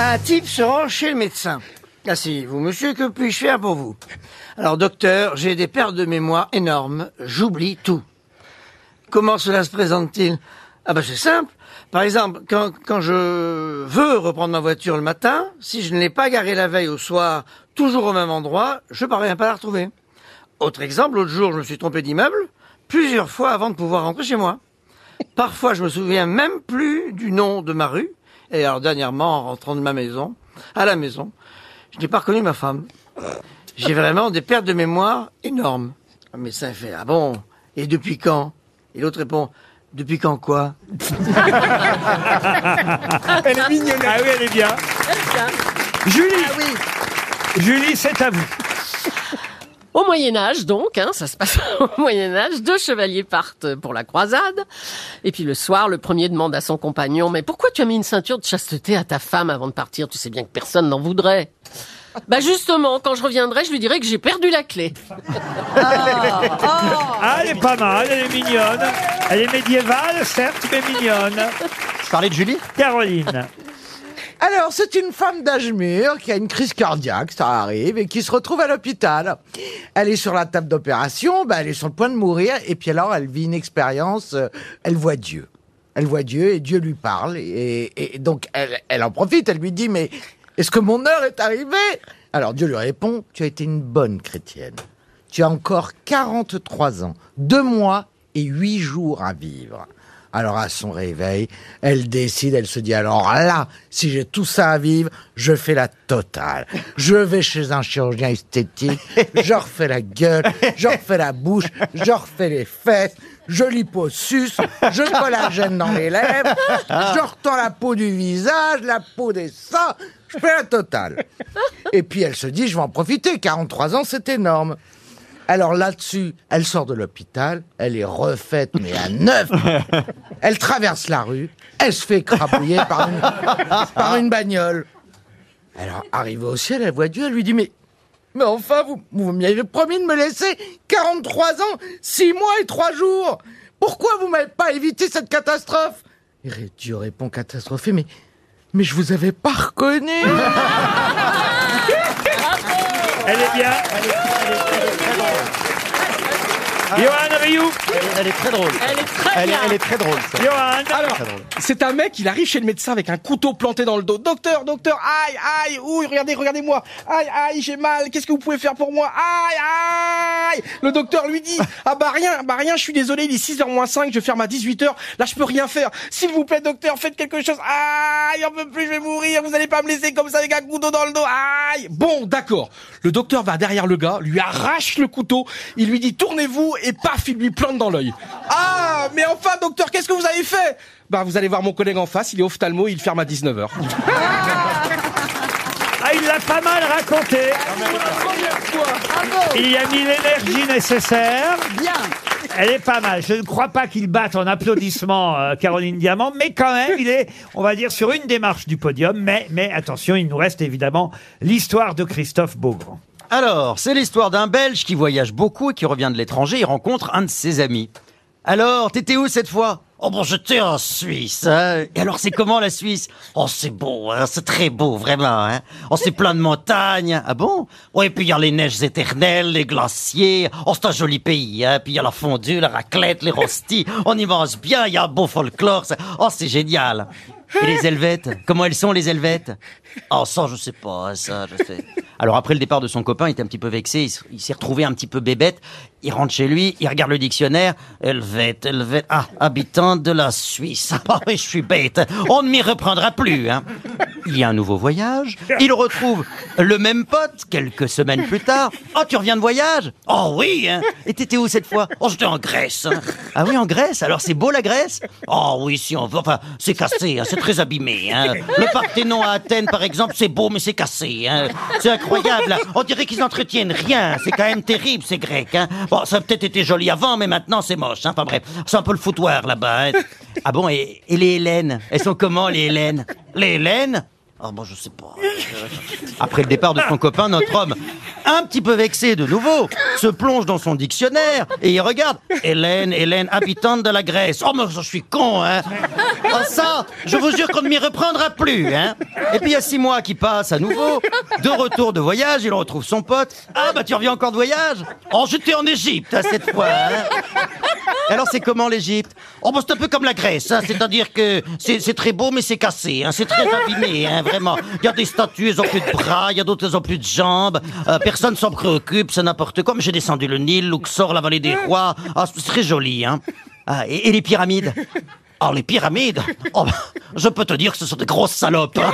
Un type se rend chez le médecin. Asseyez-vous, monsieur, que puis-je faire pour vous? Alors, docteur, j'ai des pertes de mémoire énormes. J'oublie tout. Comment cela se présente-t-il? Ah ben c'est simple. Par exemple, quand, quand je veux reprendre ma voiture le matin, si je ne l'ai pas garée la veille au soir, toujours au même endroit, je parviens pas à la retrouver. Autre exemple, l'autre jour, je me suis trompé d'immeuble plusieurs fois avant de pouvoir rentrer chez moi. Parfois, je me souviens même plus du nom de ma rue. Et alors, dernièrement, en rentrant de ma maison, à la maison, je n'ai pas reconnu ma femme. J'ai vraiment des pertes de mémoire énormes. Le médecin fait, ah bon? Et depuis quand? Et l'autre répond, depuis quand quoi? Elle est mignonne. Ah oui, elle est bien. Julie, Ah oui. Julie, c'est à vous. Au Moyen Âge, donc, hein, ça se passe au Moyen Âge, deux chevaliers partent pour la croisade. Et puis le soir, le premier demande à son compagnon, mais pourquoi tu as mis une ceinture de chasteté à ta femme avant de partir? Tu sais bien que personne n'en voudrait. Bah justement, quand je reviendrai, je lui dirai que j'ai perdu la clé. Ah, elle est pas mal, elle est mignonne. Elle est médiévale, certes, mais mignonne. Tu parlais de Julie? Caroline. Alors, c'est une femme d'âge mûr qui a une crise cardiaque, ça arrive, et qui se retrouve à l'hôpital. Elle est sur la table d'opération, bah, elle est sur le point de mourir, et puis alors elle vit une expérience, euh, elle voit Dieu. Elle voit Dieu et Dieu lui parle, et, donc elle, elle en profite, elle lui dit, mais est-ce que mon heure est arrivée? Alors Dieu lui répond, tu as été une bonne chrétienne. Tu as encore 43 ans, 2 mois et 8 jours à vivre. Alors à son réveil, elle décide, elle se dit alors là, si j'ai tout ça à vivre, je fais la totale. Je vais chez un chirurgien esthétique, je refais la gueule, je refais la bouche, je refais les fesses, je liposuce, je collagène dans les lèvres, je retends la peau du visage, la peau des seins, je fais la totale. Et puis elle se dit, je vais en profiter, 43 ans c'est énorme. Alors là-dessus, elle sort de l'hôpital, elle est refaite, mais à neuf. Elle traverse la rue, elle se fait écrabouiller par une, par une bagnole. Alors, arrivée au ciel, elle voit Dieu, elle lui dit, mais, mais enfin, vous, vous m'avez promis de me laisser 43 ans, 6 mois et 3 jours. Pourquoi vous m'avez pas évité cette catastrophe? Et Dieu répond catastrophé, mais, mais je vous avais pas reconnu. Elle est bien. Johan Rioux. Elle est très drôle. Elle est très Elle est, bien. elle est très drôle. ça. Johan. Alors, c'est un mec, il arrive chez le médecin avec un couteau planté dans le dos. Docteur, docteur, aïe, aïe, ouh, regardez, regardez-moi. Aïe, aïe, j'ai mal. Qu'est-ce que vous pouvez faire pour moi? Aïe, aïe. Le docteur lui dit, ah bah rien, bah rien, je suis désolé, il est 6h moins 5, je vais ferme à 18h. Là, je peux rien faire. S'il vous plaît, docteur, faites quelque chose. Aïe, on peut plus, je vais mourir. Vous allez pas me laisser comme ça avec un couteau dans le dos. Aïe. Bon, d'accord. Le docteur va derrière le gars, lui arrache le couteau. Il lui dit, tournez-vous et paf, il lui plante dans l'œil. Ah, mais enfin, docteur, qu'est-ce que vous avez fait? Bah, vous allez voir mon collègue en face, il est ophtalmo, il ferme à 19h. Ah, il l'a pas mal raconté. Il y a mis l'énergie nécessaire. Bien. Elle est pas mal. Je ne crois pas qu'il batte en applaudissements euh, Caroline Diamant, mais quand même, il est, on va dire, sur une démarche du podium. Mais, mais attention, il nous reste évidemment l'histoire de Christophe Beaugrand. Alors, c'est l'histoire d'un Belge qui voyage beaucoup et qui revient de l'étranger. Il rencontre un de ses amis. Alors, t'étais où cette fois? Oh bon, j'étais en Suisse. Hein. Et alors, c'est comment la Suisse? Oh, c'est beau, hein, c'est très beau, vraiment. Hein. Oh, c'est plein de montagnes. Ah bon? Ouais, et puis il y a les neiges éternelles, les glaciers. Oh, c'est un joli pays. Hein. Puis il y a la fondue, la raclette, les rostis. On y mange bien, il y a un beau folklore. Oh, c'est génial. Et les Helvètes? Comment elles sont, les Helvètes? Oh, ça, je sais pas, ça, je sais. Alors, après le départ de son copain, il était un petit peu vexé, il s'est retrouvé un petit peu bébête. Il rentre chez lui, il regarde le dictionnaire. Helvète, Helvète, ah, habitant de la Suisse. Ah oui, je suis bête. On ne m'y reprendra plus, hein. Il y a un nouveau voyage. Il retrouve le même pote quelques semaines plus tard. Oh, tu reviens de voyage? Oh oui, hein. Et t'étais où cette fois? Oh, j'étais en Grèce. hein. Ah oui, en Grèce? Alors, c'est beau la Grèce? Oh oui, si on veut. Enfin, c'est cassé, hein, c'est très abîmé. Hein. Le Parthénon à Athènes, par exemple, c'est beau, mais c'est cassé. Hein. C'est incroyable. On dirait qu'ils n'entretiennent rien. C'est quand même terrible, ces Grecs. Bon, ça a peut-être été joli avant, mais maintenant, c'est moche. Enfin bref, c'est un peu le foutoir là-bas. Ah bon, et, et les Hélènes? Elles sont comment, les Hélènes? Les Hélènes? Oh bon, je sais pas. Après le départ de son copain, notre homme un petit peu vexé de nouveau, se plonge dans son dictionnaire et il regarde Hélène, Hélène, habitante de la Grèce. Oh, mais je suis con, hein. Ah ça, je vous jure qu'on ne m'y reprendra plus, hein. Et puis il y a six mois qui passent à nouveau, de retour de voyage, il retrouve son pote. Ah bah tu reviens encore de voyage? Oh, j'étais en Égypte hein, cette fois, hein. Alors c'est comment l'Égypte? Oh bah c'est un peu comme la Grèce, hein, c'est-à-dire que c'est très beau mais c'est cassé, hein, c'est très abîmé, hein, vraiment. Il y a des statues, elles ont plus de bras, il y a d'autres, elles ont plus de jambes. Euh, personne s'en préoccupe, c'est n'importe quoi. Mais j'ai descendu le Nil, Luxor, la vallée des rois. Ah, c'est très joli, hein. Ah, et, les pyramides? Oh les pyramides? Oh, bah, je peux te dire que ce sont des grosses salopes. hein.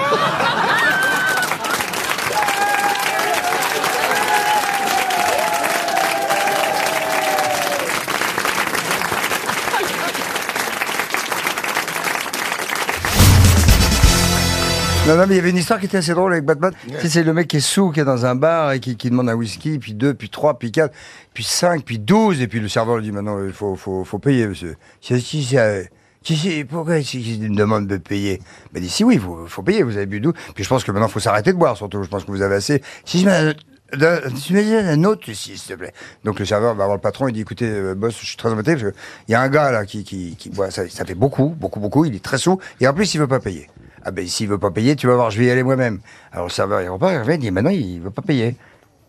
Non, non, mais il y avait une histoire qui était assez drôle avec Batman. Tu sais, c'est le mec qui est sous, qui est dans un bar et qui, qui demande un whisky, puis deux, puis trois, puis quatre, puis cinq, puis douze, et puis le serveur lui dit maintenant, il faut, faut, faut payer, monsieur. Si, si, si, euh, si, si, pourquoi si, si, il me demande de payer? Il m'a dit, si, oui, il faut, faut payer, vous avez bu 12. Puis je pense que maintenant, il faut s'arrêter de boire, surtout. Je pense que vous avez assez. Si, je mets tu me dis un autre, s'il te plaît. Donc le serveur va voir le patron, il dit écoutez, euh, boss, je suis très embêté parce que il y a un gars là qui, qui, qui boit, ça, ça fait beaucoup, beaucoup, beaucoup, il est très sous, et en plus il veut pas payer. Ah ben s'il veut pas payer, tu vas voir, je vais y aller moi-même. Alors le serveur il repart, il revient, il dit maintenant il veut pas payer.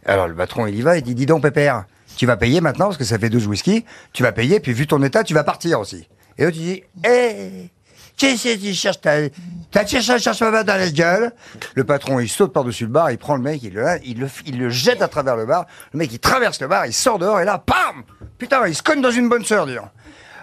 Alors le patron il y va, il dit dis donc pépère, tu vas payer maintenant parce que ça fait 12 whisky, tu vas payer, puis vu ton état, tu vas partir aussi. Et l'autre il dit hé tu sais, tu cherches ta, cherché, cherche ma gueule. Le patron, il saute par-dessus le bar, il prend le mec, il le, il le, il le jette à travers le bar. Le mec, il traverse le bar, il sort dehors, et là, pam! Putain, il se cogne dans une bonne sœur, dire.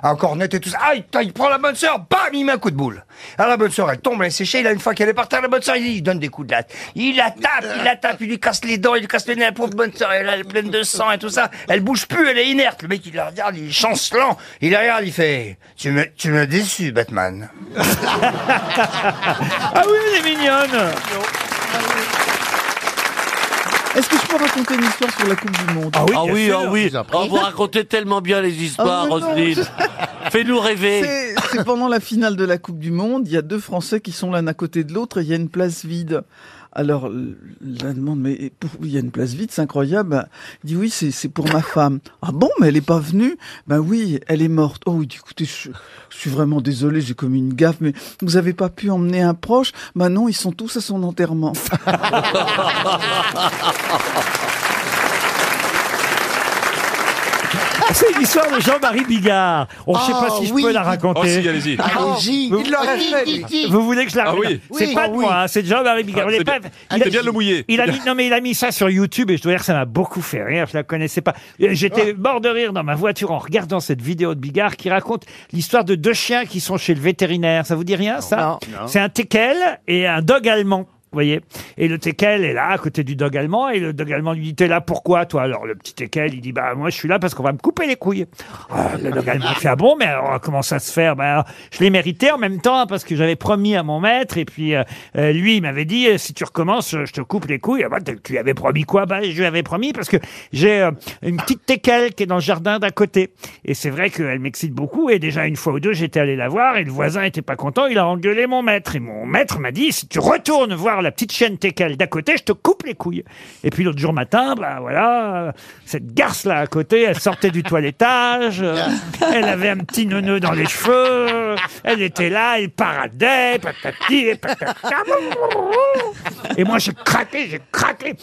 Encore net et tout ça. Ah, il, prend la bonne sœur, bam, il met un coup de boule. Alors la bonne sœur, elle tombe, elle est séchée, il a une fois qu'elle est par terre, la bonne sœur, il, il donne des coups de latte. Il la tape, il la tape, il lui casse les dents, il lui casse les nez, la pauvre bonne sœur, elle, elle est pleine de sang et tout ça. Elle bouge plus, elle est inerte. Le mec, il la regarde, il est chancelant. Il la regarde, il fait, tu me, tu m'as déçu, Batman. Ah oui, elle est mignonne Est-ce que je peux raconter une histoire sur la Coupe du Monde Ah oui, Ah bien oui, sûr. ah oui. Oh, vous racontez tellement bien les histoires, mais non. Roselyne. Fais-nous rêver. C'est c'est pendant la finale de la Coupe du Monde, il y a deux Français qui sont l'un à côté de l'autre et il y a une place vide. Alors, la demande, mais il y a une place vide, c'est incroyable. Il dit oui, c'est pour ma femme. Ah bon, mais elle est pas venue? Ben oui, elle est morte. Oh, il dit écoutez, je, je suis vraiment désolé, j'ai commis une gaffe, mais vous avez pas pu emmener un proche? Ben non, ils sont tous à son enterrement. C'est une histoire de Jean-Marie Bigard. On ne sait pas Ah, si je oui, peux la raconter. Oh, si, allez-y. Allez-y. Vous- Il l'aurait fait, lui. Vous voulez que je la Ah raconte oui. C'est Oui. pas Ah de oui. moi, hein, c'est de Jean-Marie Bigard. Ah, Vous c'est l'avez bien- pas- c'est bien le mouiller. Il a mis, non mais il a mis ça sur YouTube et je dois dire que ça m'a beaucoup fait rire. Je la connaissais pas. Euh, J'étais mort de rire dans ma voiture en regardant cette vidéo de Bigard qui raconte l'histoire de deux chiens qui sont chez le vétérinaire. Ça vous dit rien ça C'est un teckel et un dog allemand. Voyez? Et le teckel est là, à côté du dog allemand, et le dog allemand lui dit T'es là pourquoi, toi? Alors le petit teckel, il dit Bah, moi, je suis là parce qu'on va me couper les couilles. Ah, le dog allemand fait Ah bon, mais alors, comment ça se fait Bah, je l'ai mérité en même temps, parce que j'avais promis à mon maître, et puis euh, euh, lui, il m'avait dit Si tu recommences, je te coupe les couilles. Ah, bah, tu tu lui avais promis quoi? Bah, je lui avais promis parce que j'ai euh, une petite teckel qui est dans le jardin d'à côté. Et c'est vrai qu'elle m'excite beaucoup, et déjà une fois ou deux, j'étais allé la voir, et le voisin était pas content, il a engueulé mon maître. Et mon maître m'a dit Si tu retournes voir la petite chienne teckel d'à côté, je te coupe les couilles. Et puis l'autre jour matin, bah voilà, cette garce là à côté, elle sortait du toilettage, euh, elle avait un petit neuneu dans les cheveux, elle était là, elle paradait, patati et patata. Et moi j'ai craqué, j'ai craqué.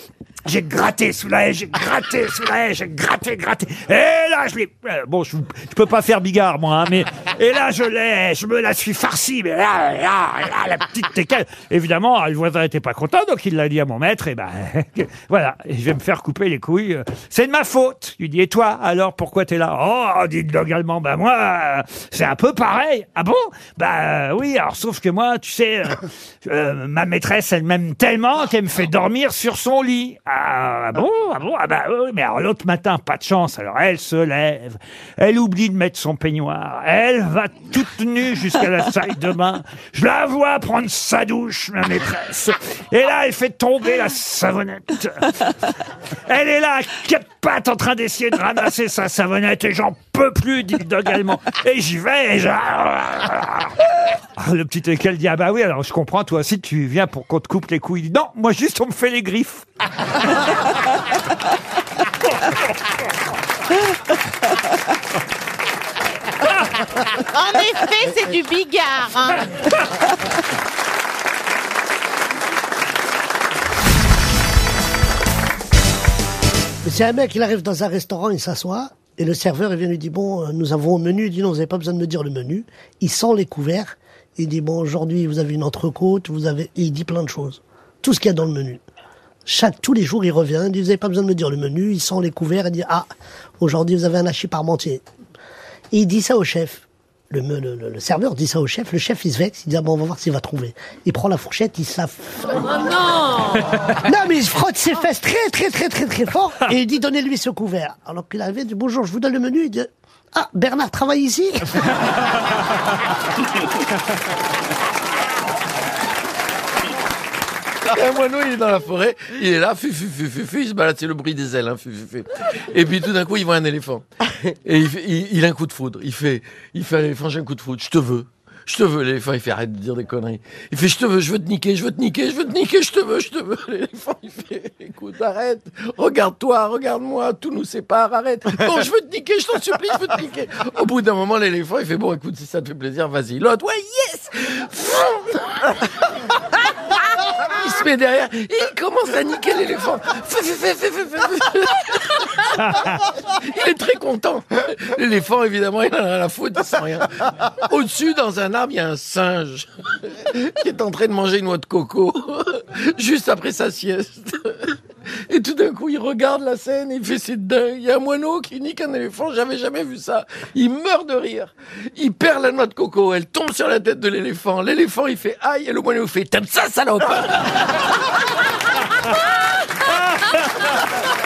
J'ai gratté sous la haie, j'ai gratté sous la haie, j'ai gratté, gratté. Et là, je l'ai... euh, Bon, je, je peux pas faire bigard, moi, hein, mais... Et là, je l'ai, je me la suis farci, mais là, là, là, la petite teckel. Évidemment, le voisin était pas content, donc il l'a dit à mon maître, et ben, voilà, je vais me faire couper les couilles. C'est de ma faute. Il dit, et toi, alors, pourquoi t'es là? Oh, dit le dog allemand, bah moi, euh, c'est un peu pareil. Ah bon? Bah oui, alors, sauf que moi, tu sais, euh, euh, ma maîtresse, elle m'aime tellement qu'elle me fait dormir sur son lit. Ah bon Ah bon Ah bah oui, mais alors l'autre matin, pas de chance. Alors elle se lève, elle oublie de mettre son peignoir, elle va toute nue jusqu'à la salle de bain. Je la vois prendre sa douche, ma maîtresse. Et là, elle fait tomber la savonnette. Elle est là, à quatre pattes, en train d'essayer de ramasser sa savonnette, et j'en peux peux plus, dit le dog allemand. Et j'y vais, et je... Ah, Le petit équel dit, ah bah oui, alors je comprends, toi aussi, tu viens pour qu'on te coupe les couilles. Il dit, Non, moi juste, on me fait les griffes. En effet, c'est du bigard. hein. C'est un mec, il arrive dans un restaurant, il s'assoit, et le serveur, il vient lui dire, bon, euh, nous avons un menu. Il dit, non, vous n'avez pas besoin de me dire le menu. Il sent les couverts. Il dit, bon, aujourd'hui, vous avez une entrecôte, vous avez, il dit plein de choses. Tout ce qu'il y a dans le menu. Chaque, tous les jours, il revient, il dit, vous n'avez pas besoin de me dire le menu. Il sent les couverts, il dit, ah, aujourd'hui, vous avez un hachis parmentier. Il dit ça au chef. Le, le, le- le serveur dit ça au chef. Le chef, il se vexe. Il dit, ah bon, on va voir s'il va trouver. Il prend la fourchette, il se la Oh non non, mais il se frotte ses fesses très, très, très, très, très fort et il dit donnez-lui ce couvert. Alors qu'il arrive, il dit bonjour, je vous donne le menu. Il dit ah, Bernard travaille ici Et un moineau, il est dans la forêt, il est là, fu, fu, fu, fu, il se balade, c'est le bruit des ailes, hein. Et puis tout d'un coup, il voit un éléphant. Et il, il a un coup de foudre. Il fait, il fait à l'éléphant, j'ai un coup de foudre, je te veux. Je te veux, l'éléphant, il fait arrête de dire des conneries. Il fait, je te veux, je veux te niquer, je veux te niquer, je veux te niquer, je te veux, je te veux. L'éléphant, il fait, écoute, arrête, regarde-toi, regarde-moi, tout nous sépare, arrête. Bon, je veux te niquer, je t'en supplie, je veux te niquer. Au bout d'un moment, l'éléphant, il fait, bon, écoute, si ça te fait plaisir, vas-y. L'autre, ouais, yes! Il se met derrière il commence à niquer l'éléphant. Il est très content. L'éléphant, évidemment, il en a la faute, il sent rien. Au-dessus, dans un arbre, il y a un singe qui est en train de manger une noix de coco juste après sa sieste. Et tout d'un coup, il regarde la scène, il fait c'est dingue. Il y a un moineau qui nique un éléphant, j'avais jamais vu ça. Il meurt de rire. Il perd la noix de coco, elle tombe sur la tête de l'éléphant. L'éléphant, il fait aïe, et le moineau fait t'aimes ça, salope?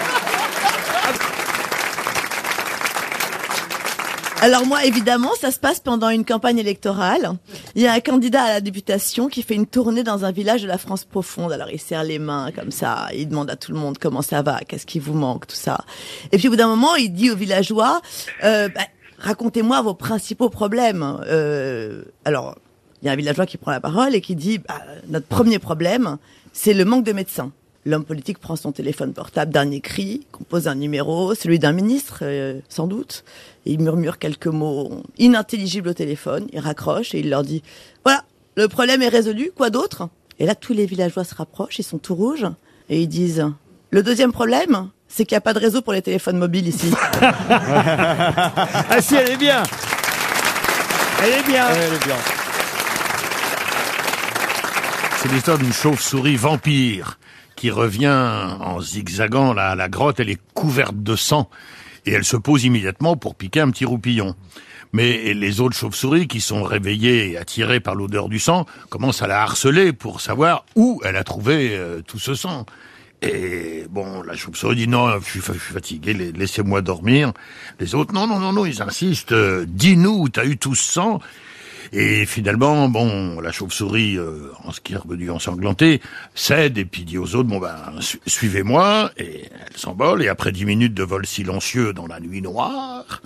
Alors moi, évidemment, ça se passe pendant une campagne électorale. Il y a un candidat à la députation qui fait une tournée dans un village de la France profonde. Alors il serre les mains comme ça, il demande à tout le monde comment ça va, qu'est-ce qui vous manque, tout ça. Et puis au bout d'un moment, il dit aux villageois, euh, bah, racontez-moi vos principaux problèmes. Euh, alors, il y a un villageois qui prend la parole et qui dit, bah, notre premier problème, c'est le manque de médecins. L'homme politique prend son téléphone portable, dernier cri, compose un numéro, celui d'un ministre, euh, sans doute. Et il murmure quelques mots inintelligibles au téléphone, il raccroche et il leur dit Voilà, le problème est résolu, quoi d'autre? Et là, tous les villageois se rapprochent, ils sont tout rouges, et ils disent Le deuxième problème, c'est qu'il n'y a pas de réseau pour les téléphones mobiles ici. ah si, elle est bien. Elle est bien. Elle est bien. C'est l'histoire d'une chauve-souris vampire qui revient en zigzagant la, la grotte. Elle est couverte de sang et elle se pose immédiatement pour piquer un petit roupillon. Mais les autres chauves-souris qui sont réveillées et attirées par l'odeur du sang commencent à la harceler pour savoir où elle a trouvé euh, tout ce sang. Et bon, la chauve-souris dit non, je suis, fatigué, la- laissez-moi dormir. Les autres, non, non, non, non, ils insistent, euh, dis-nous où t'as eu tout ce sang. Et finalement, bon, la chauve-souris, euh, en ce qui est revenu ensanglanté, cède et puis dit aux autres, bon ben, su- suivez-moi. Et elle s'envole. Et après dix minutes de vol silencieux dans la nuit noire,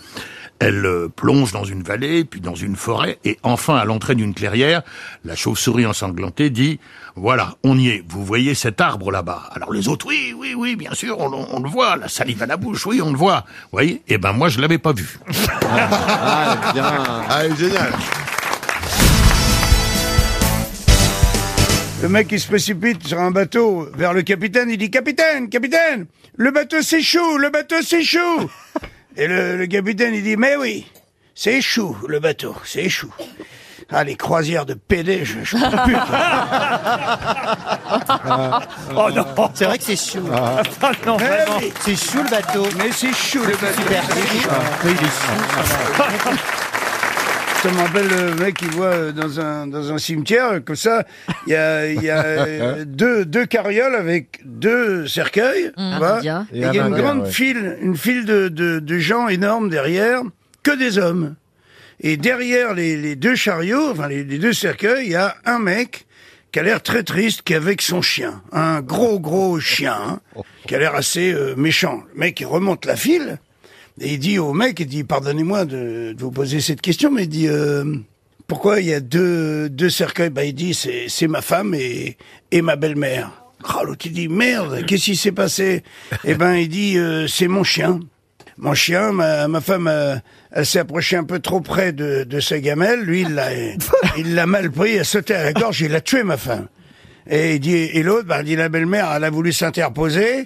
elle euh, plonge dans une vallée, puis dans une forêt, et enfin, à l'entrée d'une clairière, la chauve-souris ensanglantée dit, voilà, on y est, vous voyez cet arbre là-bas. Alors les autres, oui, oui, oui, bien sûr, on, on le voit, la salive à la bouche, oui, on le voit. Vous voyez? Eh ben moi, je l'avais pas vu. Ah, bien. Ah, génial. Le mec, il se précipite sur un bateau vers le capitaine, il dit Capitaine, capitaine, le bateau s'échoue, le bateau s'échoue. Et le, le capitaine, il dit Mais oui, c'est échoue, le bateau, c'est échoue. Ah, les croisières de PD, je, je peux plus. Oh non C'est vrai que c'est chou. Ah non, vraiment. oui, C'est chou le bateau. mais c'est chou, le bateau. Super. Oui, il est chou. Ça me rappelle le mec qui voit euh, dans un, dans un cimetière, comme ça, il y a, il y a euh, deux, deux carrioles avec deux cercueils. tu vois. bien. Et il y a une grande file, une file de, de, de gens énormes derrière, que des hommes. Et derrière les, les deux chariots, enfin les, les deux cercueils, il y a un mec qui a l'air très triste, qui est avec son chien. Un gros, gros chien, hein, qui a l'air assez euh, méchant. Le mec, il remonte la file, Et il dit au mec, il dit, pardonnez-moi de, de vous poser cette question, mais il dit, euh, pourquoi il y a deux, deux cercueils? Bah il dit, c'est, c'est ma femme et, et ma belle-mère. Ah, l'autre il dit, merde, qu'est-ce qui s'est passé? Eh ben il dit, euh, c'est mon chien. Mon chien, ma, ma femme, euh, elle s'est approchée un peu trop près de, de sa gamelle. Lui, il l'a, il l'a mal pris, il a sauté à la gorge, il a tué ma femme. Et il dit, et l'autre, bah, il dit, la belle-mère, elle a voulu s'interposer,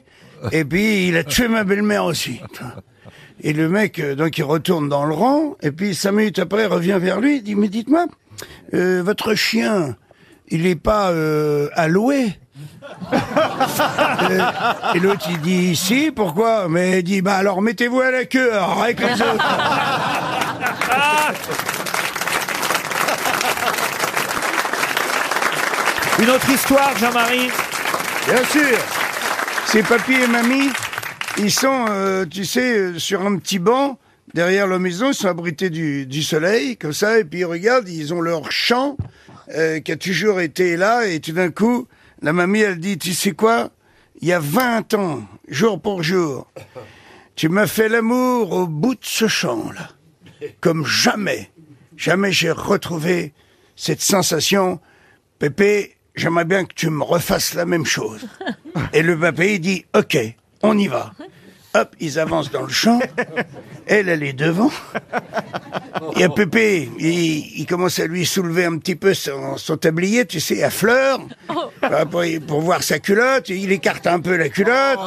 et puis il a tué ma belle-mère aussi. Et le mec, euh, donc, il retourne dans le rang, et puis cinq minutes après, il revient vers lui, il dit, mais dites-moi, euh, votre chien, il est pas euh, alloué Euh, Et l'autre, il dit, si, pourquoi? Mais il dit, bah alors mettez-vous à la queue, alors, avec les autres. Une autre histoire, Jean-Marie? Bien sûr. C'est papy et mamie, ils sont, euh, tu sais, euh, sur un petit banc derrière la maison, ils sont abrités du, du soleil, comme ça, et puis ils regardent, ils ont leur champ euh, qui a toujours été là, et tout d'un coup, la mamie, elle dit, tu sais quoi Il y a 20 ans, jour pour jour, tu m'as fait l'amour au bout de ce champ-là, comme jamais, jamais j'ai retrouvé cette sensation. Pépé, j'aimerais bien que tu me refasses la même chose. Et le papé, il dit, OK, on y va. Hop, ils avancent dans le champ. Elle, elle est devant. Il y a Pépé, il, il commence à lui soulever un petit peu son, son tablier, tu sais, à fleurs, euh, pour, pour voir sa culotte. Il écarte un peu la culotte.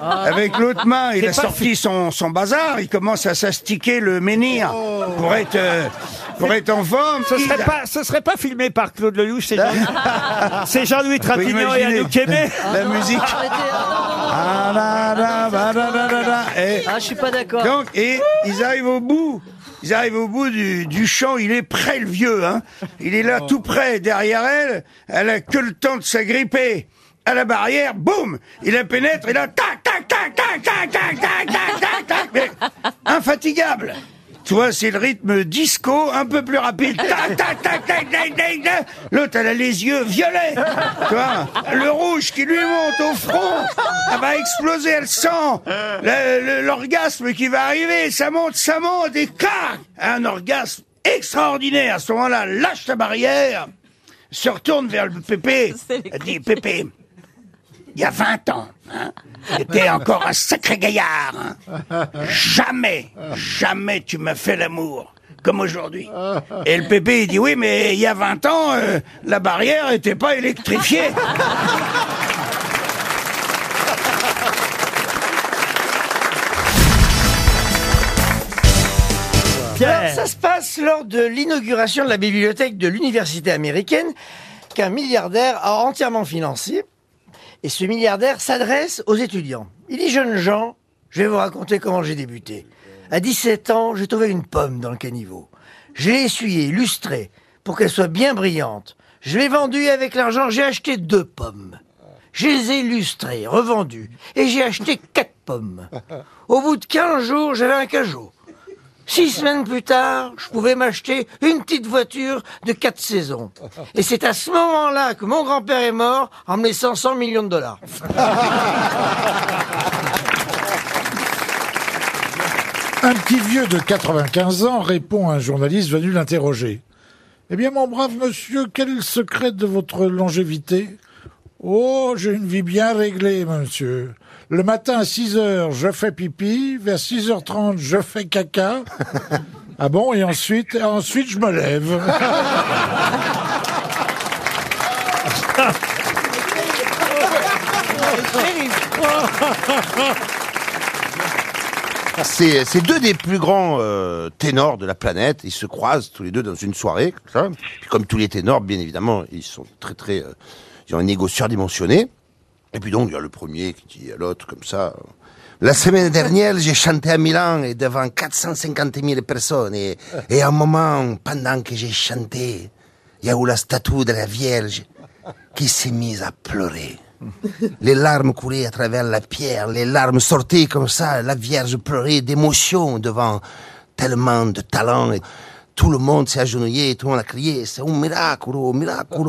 Avec l'autre main, il a sorti son, son bazar. Il commence à s'astiquer le menhir pour être, euh, pour être en forme. Ce serait a- pas, ce serait pas filmé par Claude Lelouch, c'est Jean- c'est Jean-Louis Trintignant et. Anouk Aimé. La musique. Ah. Et- Ah, je suis pas d'accord. Donc, et ils arrivent au bout. Ils arrivent au bout du, du champ. Il est près, le vieux. Hein. Il est là, tout près, derrière elle. Elle a que le temps de s'agripper à la barrière. Boum Il la pénètre. Et là, tac, tac, tac, tac, tac, tac, tac, tac, tac, tac. Infatigable. Tu vois, c'est le rythme disco, un peu plus rapide. Tac, tac, tac, tac, tac, tac, tac. L'autre, elle a les yeux violets. Tu vois, le rouge qui lui monte au front. Elle va exploser, elle sent l'orgasme qui va arriver. Ça monte, ça monte et clac Un orgasme extraordinaire. À ce moment-là, lâche la barrière, se retourne vers le Pépé. Elle dit, Pépé, il y a 20 ans, hein, encore un sacré gaillard. hein. Jamais, jamais tu m'as fait l'amour comme aujourd'hui. Et le pépé, il dit, oui, mais il y a 20 ans, euh, la barrière était pas électrifiée. Alors, ça se passe lors de l'inauguration de la bibliothèque de l'université américaine qu'un milliardaire a entièrement financé. Et ce milliardaire s'adresse aux étudiants. Il dit, jeunes gens, je vais vous raconter comment j'ai débuté. À 17 ans, j'ai trouvé une pomme dans le caniveau. Je l'ai essuyée, lustrée, pour qu'elle soit bien brillante. Je l'ai vendue avec l'argent, j'ai acheté deux pommes. Je les ai lustrées, revendues, et j'ai acheté quatre pommes. Au bout de 15 jours, j'avais un cajot. Six semaines plus tard, je pouvais m'acheter une petite voiture de quatre saisons. Et c'est à ce moment-là que mon grand-père est mort en me laissant 100 millions de dollars. Un petit vieux de 95 ans répond à un journaliste venu l'interroger. Eh bien, mon brave monsieur, quel est le secret de votre longévité? Oh, j'ai une vie bien réglée, monsieur. Le matin à 6 heures, je fais pipi. Vers 6h30, je fais caca. Ah bon? Et ensuite, ensuite, je me lève. C'est c'est deux des plus grands euh, ténors de la planète. Ils se croisent tous les deux dans une soirée, comme ça. Puis comme tous les ténors, bien évidemment, ils sont très très, euh, ils ont un ego surdimensionné. Et puis donc il y a le premier qui dit à l'autre comme ça. La semaine dernière, j'ai chanté à Milan et devant 450 000 personnes. Et, à un moment, pendant que j'ai chanté, il y a eu la statue de la Vierge qui s'est mise à pleurer. Les larmes coulaient à travers la pierre, les larmes sortaient comme ça, la Vierge pleurait d'émotion devant tellement de talent. Et tout le monde s'est agenouillé, tout le monde a crié, c'est un miracle, un miracle.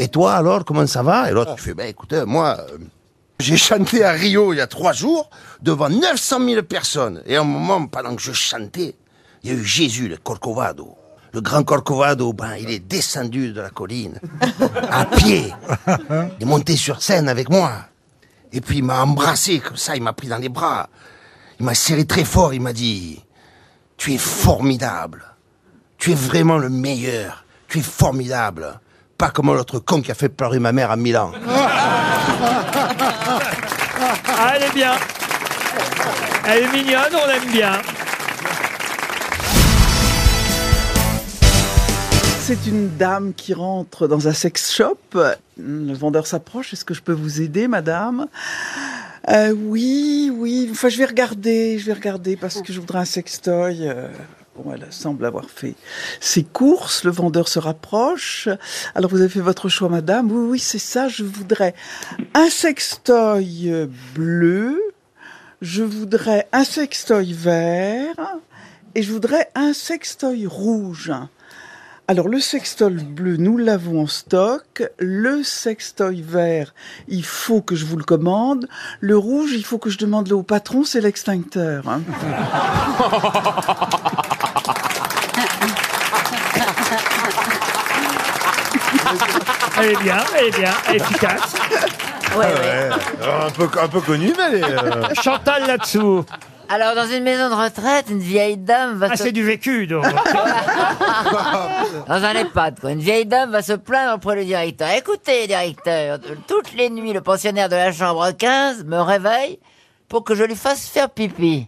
Et toi alors, comment ça va? Et l'autre, tu fais, ben écoutez, moi, euh, J'ai chanté à Rio il y a trois jours devant 900 000 personnes. Et à un moment, pendant que je chantais, il y a eu Jésus, le Corcovado. Le grand Corcovado, ben, il est descendu de la colline à pied. Il est monté sur scène avec moi. Et puis il m'a embrassé comme ça, il m'a pris dans les bras. Il m'a serré très fort, il m'a dit Tu es formidable. Tu es vraiment le meilleur. Tu es formidable. Pas comme l'autre con qui a fait pleurer ma mère à Milan. Ah, elle est bien. Elle est mignonne, on l'aime bien. C'est une dame qui rentre dans un sex shop. Le vendeur s'approche. Est-ce que je peux vous aider, madame? Euh, Oui, oui. Enfin, je vais regarder. Je vais regarder parce que je voudrais un sextoy. Euh, Bon, elle semble avoir fait ses courses. Le vendeur se rapproche. Alors, vous avez fait votre choix, madame. Oui, oui, c'est ça. Je voudrais un sextoy euh, bleu. Je voudrais un sextoy vert. Et je voudrais un sextoy rouge. Alors le sextoy bleu, nous l'avons en stock. Le sextoy vert, il faut que je vous le commande. Le rouge, il faut que je demande le au patron, c'est l'extincteur. hein. Elle est bien, elle est bien, elle est efficace. Ah Un, peu, un peu connu, mais elle est, euh, Chantal là-dessous. Alors, dans une maison de retraite, une vieille dame va Ah, se... c'est du vécu, donc. dans un EHPAD, quoi. Une vieille dame va se plaindre auprès du directeur. Écoutez, directeur, toutes les nuits, le pensionnaire de la chambre 15 me réveille pour que je lui fasse faire pipi.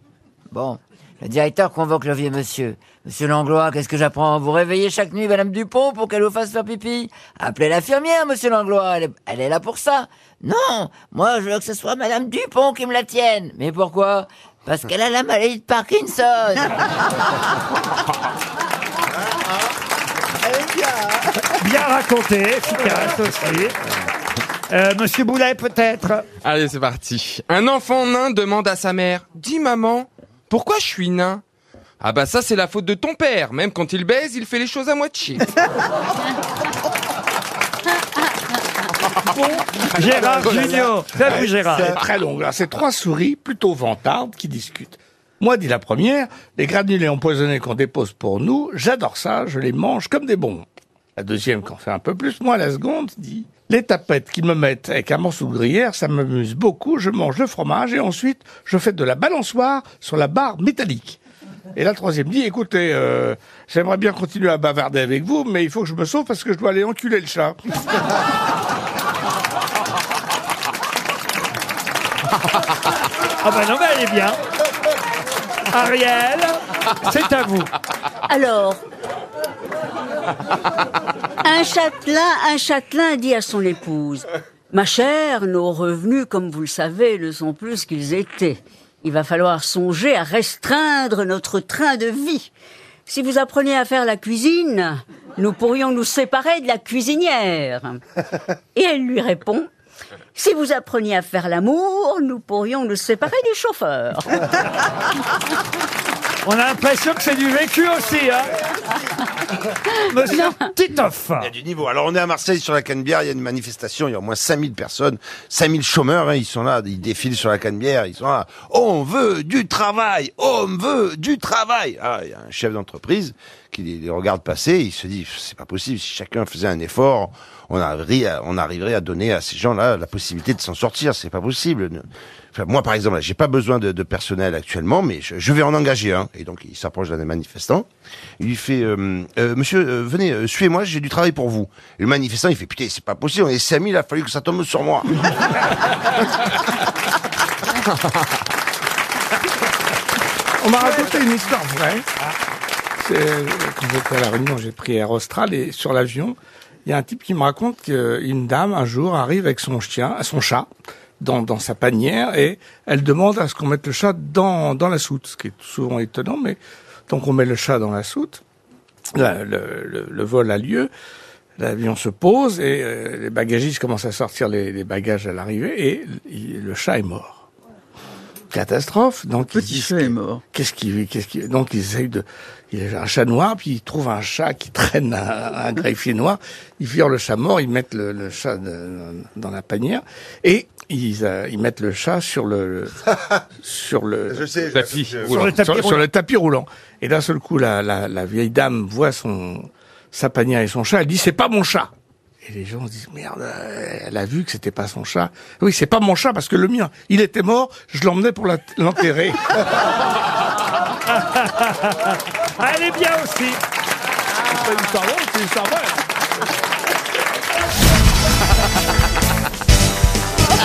Bon. Le directeur convoque le vieux monsieur. Monsieur Langlois, qu'est-ce que j'apprends Vous réveillez chaque nuit Madame Dupont pour qu'elle vous fasse faire pipi? Appelez l'infirmière, monsieur Langlois, elle est, elle est là pour ça. Non, moi je veux que ce soit Madame Dupont qui me la tienne. Mais pourquoi? Parce qu'elle a la maladie de Parkinson. Bien raconté, efficace aussi. Euh, Monsieur Boulet, peut-être? Allez, c'est parti. Un enfant nain demande à sa mère Dis maman, pourquoi je suis nain? Ah bah ça, c'est la faute de ton père. Même quand il baise, il fait les choses à moitié. Gérard Junior. Vous, Gérard. C'est très long. Alors, C'est trois souris plutôt vantardes qui discutent. Moi, dit la première, les granulés empoisonnés qu'on dépose pour nous, j'adore ça, je les mange comme des bons. La deuxième, qui en fait un peu plus, moi, la seconde, dit, les tapettes qu'ils me mettent avec un morceau de gruyère, ça m'amuse beaucoup, je mange le fromage et ensuite, je fais de la balançoire sur la barre métallique. Et la troisième dit, écoutez, euh, j'aimerais bien continuer à bavarder avec vous, mais il faut que je me sauve parce que je dois aller enculer le chat. Ah bah non, mais elle est bien. Ariel, c'est à vous. Alors, un châtelain, un châtelain dit à son épouse Ma chère, nos revenus, comme vous le savez, ne sont plus qu'ils étaient. Il va falloir songer à restreindre notre train de vie. Si vous appreniez à faire la cuisine, nous pourrions nous séparer de la cuisinière. Et elle lui répond Si vous appreniez à faire l'amour, nous pourrions nous séparer du chauffeur. On a l'impression que c'est du vécu aussi, hein Monsieur Titoff. Il y a du niveau. Alors on est à Marseille sur la Canebière, il y a une manifestation, il y a au moins 5000 personnes, 5000 chômeurs, hein, ils sont là, ils défilent sur la Canebière, ils sont là. On veut du travail, on veut du travail. Ah, il y a un chef d'entreprise qui les, les regarde passer, il se dit c'est pas possible, si chacun faisait un effort, on arriverait à, on arriverait à donner à ces gens-là la possibilité de s'en sortir, c'est pas possible. Enfin, moi, par exemple, j'ai pas besoin de, de personnel actuellement, mais je, je vais en engager un. Et donc, il s'approche d'un des manifestants. Il lui fait, euh, Euh, monsieur, euh, venez, euh, suivez-moi, j'ai du travail pour vous. Et le manifestant, il fait, putain, c'est pas possible, on est 5000, il a fallu que ça tombe sur moi. On m'a raconté une histoire vraie. Quand j'étais à la Réunion, j'ai pris Air Austral et sur l'avion, il y a un type qui me raconte qu'une dame un jour arrive avec son chien, son chat, dans, dans sa panière et elle demande à ce qu'on mette le chat dans, dans la soute, ce qui est souvent étonnant, mais donc on met le chat dans la soute, le, le- vol a lieu, l'avion se pose et euh, les bagagistes commencent à sortir les, les bagages à l'arrivée et le chat est mort catastrophe. Donc petit chat est mort. Qu'est-ce qui, qu'est-ce qui, donc ils essayent de, il a un chat noir, puis ils trouvent un chat qui traîne un, un greffier noir. Ils virent le chat mort, ils mettent le, le chat de- dans la panière, et ils, euh, ils mettent le chat sur le sur le Je sais, je- tapis je-. Sur le tapis Sur- sur roulant. le tapis roulant. Et d'un seul coup, la, la, la vieille dame voit son sa panière et son chat. Elle dit c'est pas mon chat. Et les gens se disent merde, elle a vu que c'était pas son chat. Oui, c'est pas mon chat parce que le mien, il était mort. Je l'emmenais pour l'enterrer. Elle est bien aussi. C'est une histoire c'est une histoire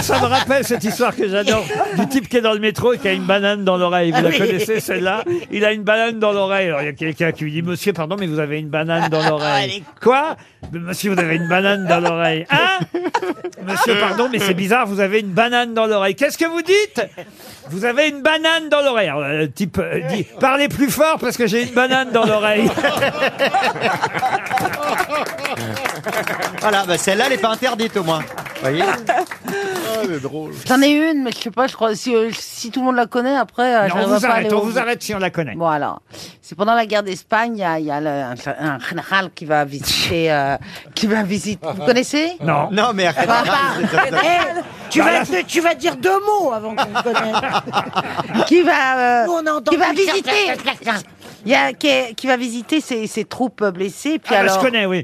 Ça me rappelle cette histoire que j'adore du type qui est dans le métro et qui a une banane dans l'oreille. Vous la Oui. connaissez celle-là? Il a une banane dans l'oreille. Alors il y a quelqu'un qui lui dit Monsieur, pardon, mais vous avez une banane dans l'oreille. Quoi? Mais Monsieur, vous avez une banane dans l'oreille. Hein? Monsieur, pardon, mais c'est bizarre, vous avez une banane dans l'oreille. Qu'est-ce que vous dites? Vous avez une banane dans l'oreille. Alors, Le type euh, dit Parlez plus fort parce que j'ai une banane dans l'oreille. Voilà, bah celle-là, elle n'est pas interdite au moins. voyez? J'en ai une, mais je sais pas, je crois, si, euh, si tout le monde la connaît, après, euh, Non, on vous arrête, on vous si on la connaît. Bon, alors, c'est pendant la guerre d'Espagne, il y a, il y a le- un, un général qui va visiter, euh, qui va visiter, vous connaissez? Non. Non, mais Bah, bah, Eh, tu, Bah, vas, tu vas dire deux mots avant qu'on te connaisse. qui va, euh, Nous, on a qui entendu va visiter, il y a, qui, est- qui va visiter ses, ses troupes blessées, puis Ah, bah, alors, je connais, oui.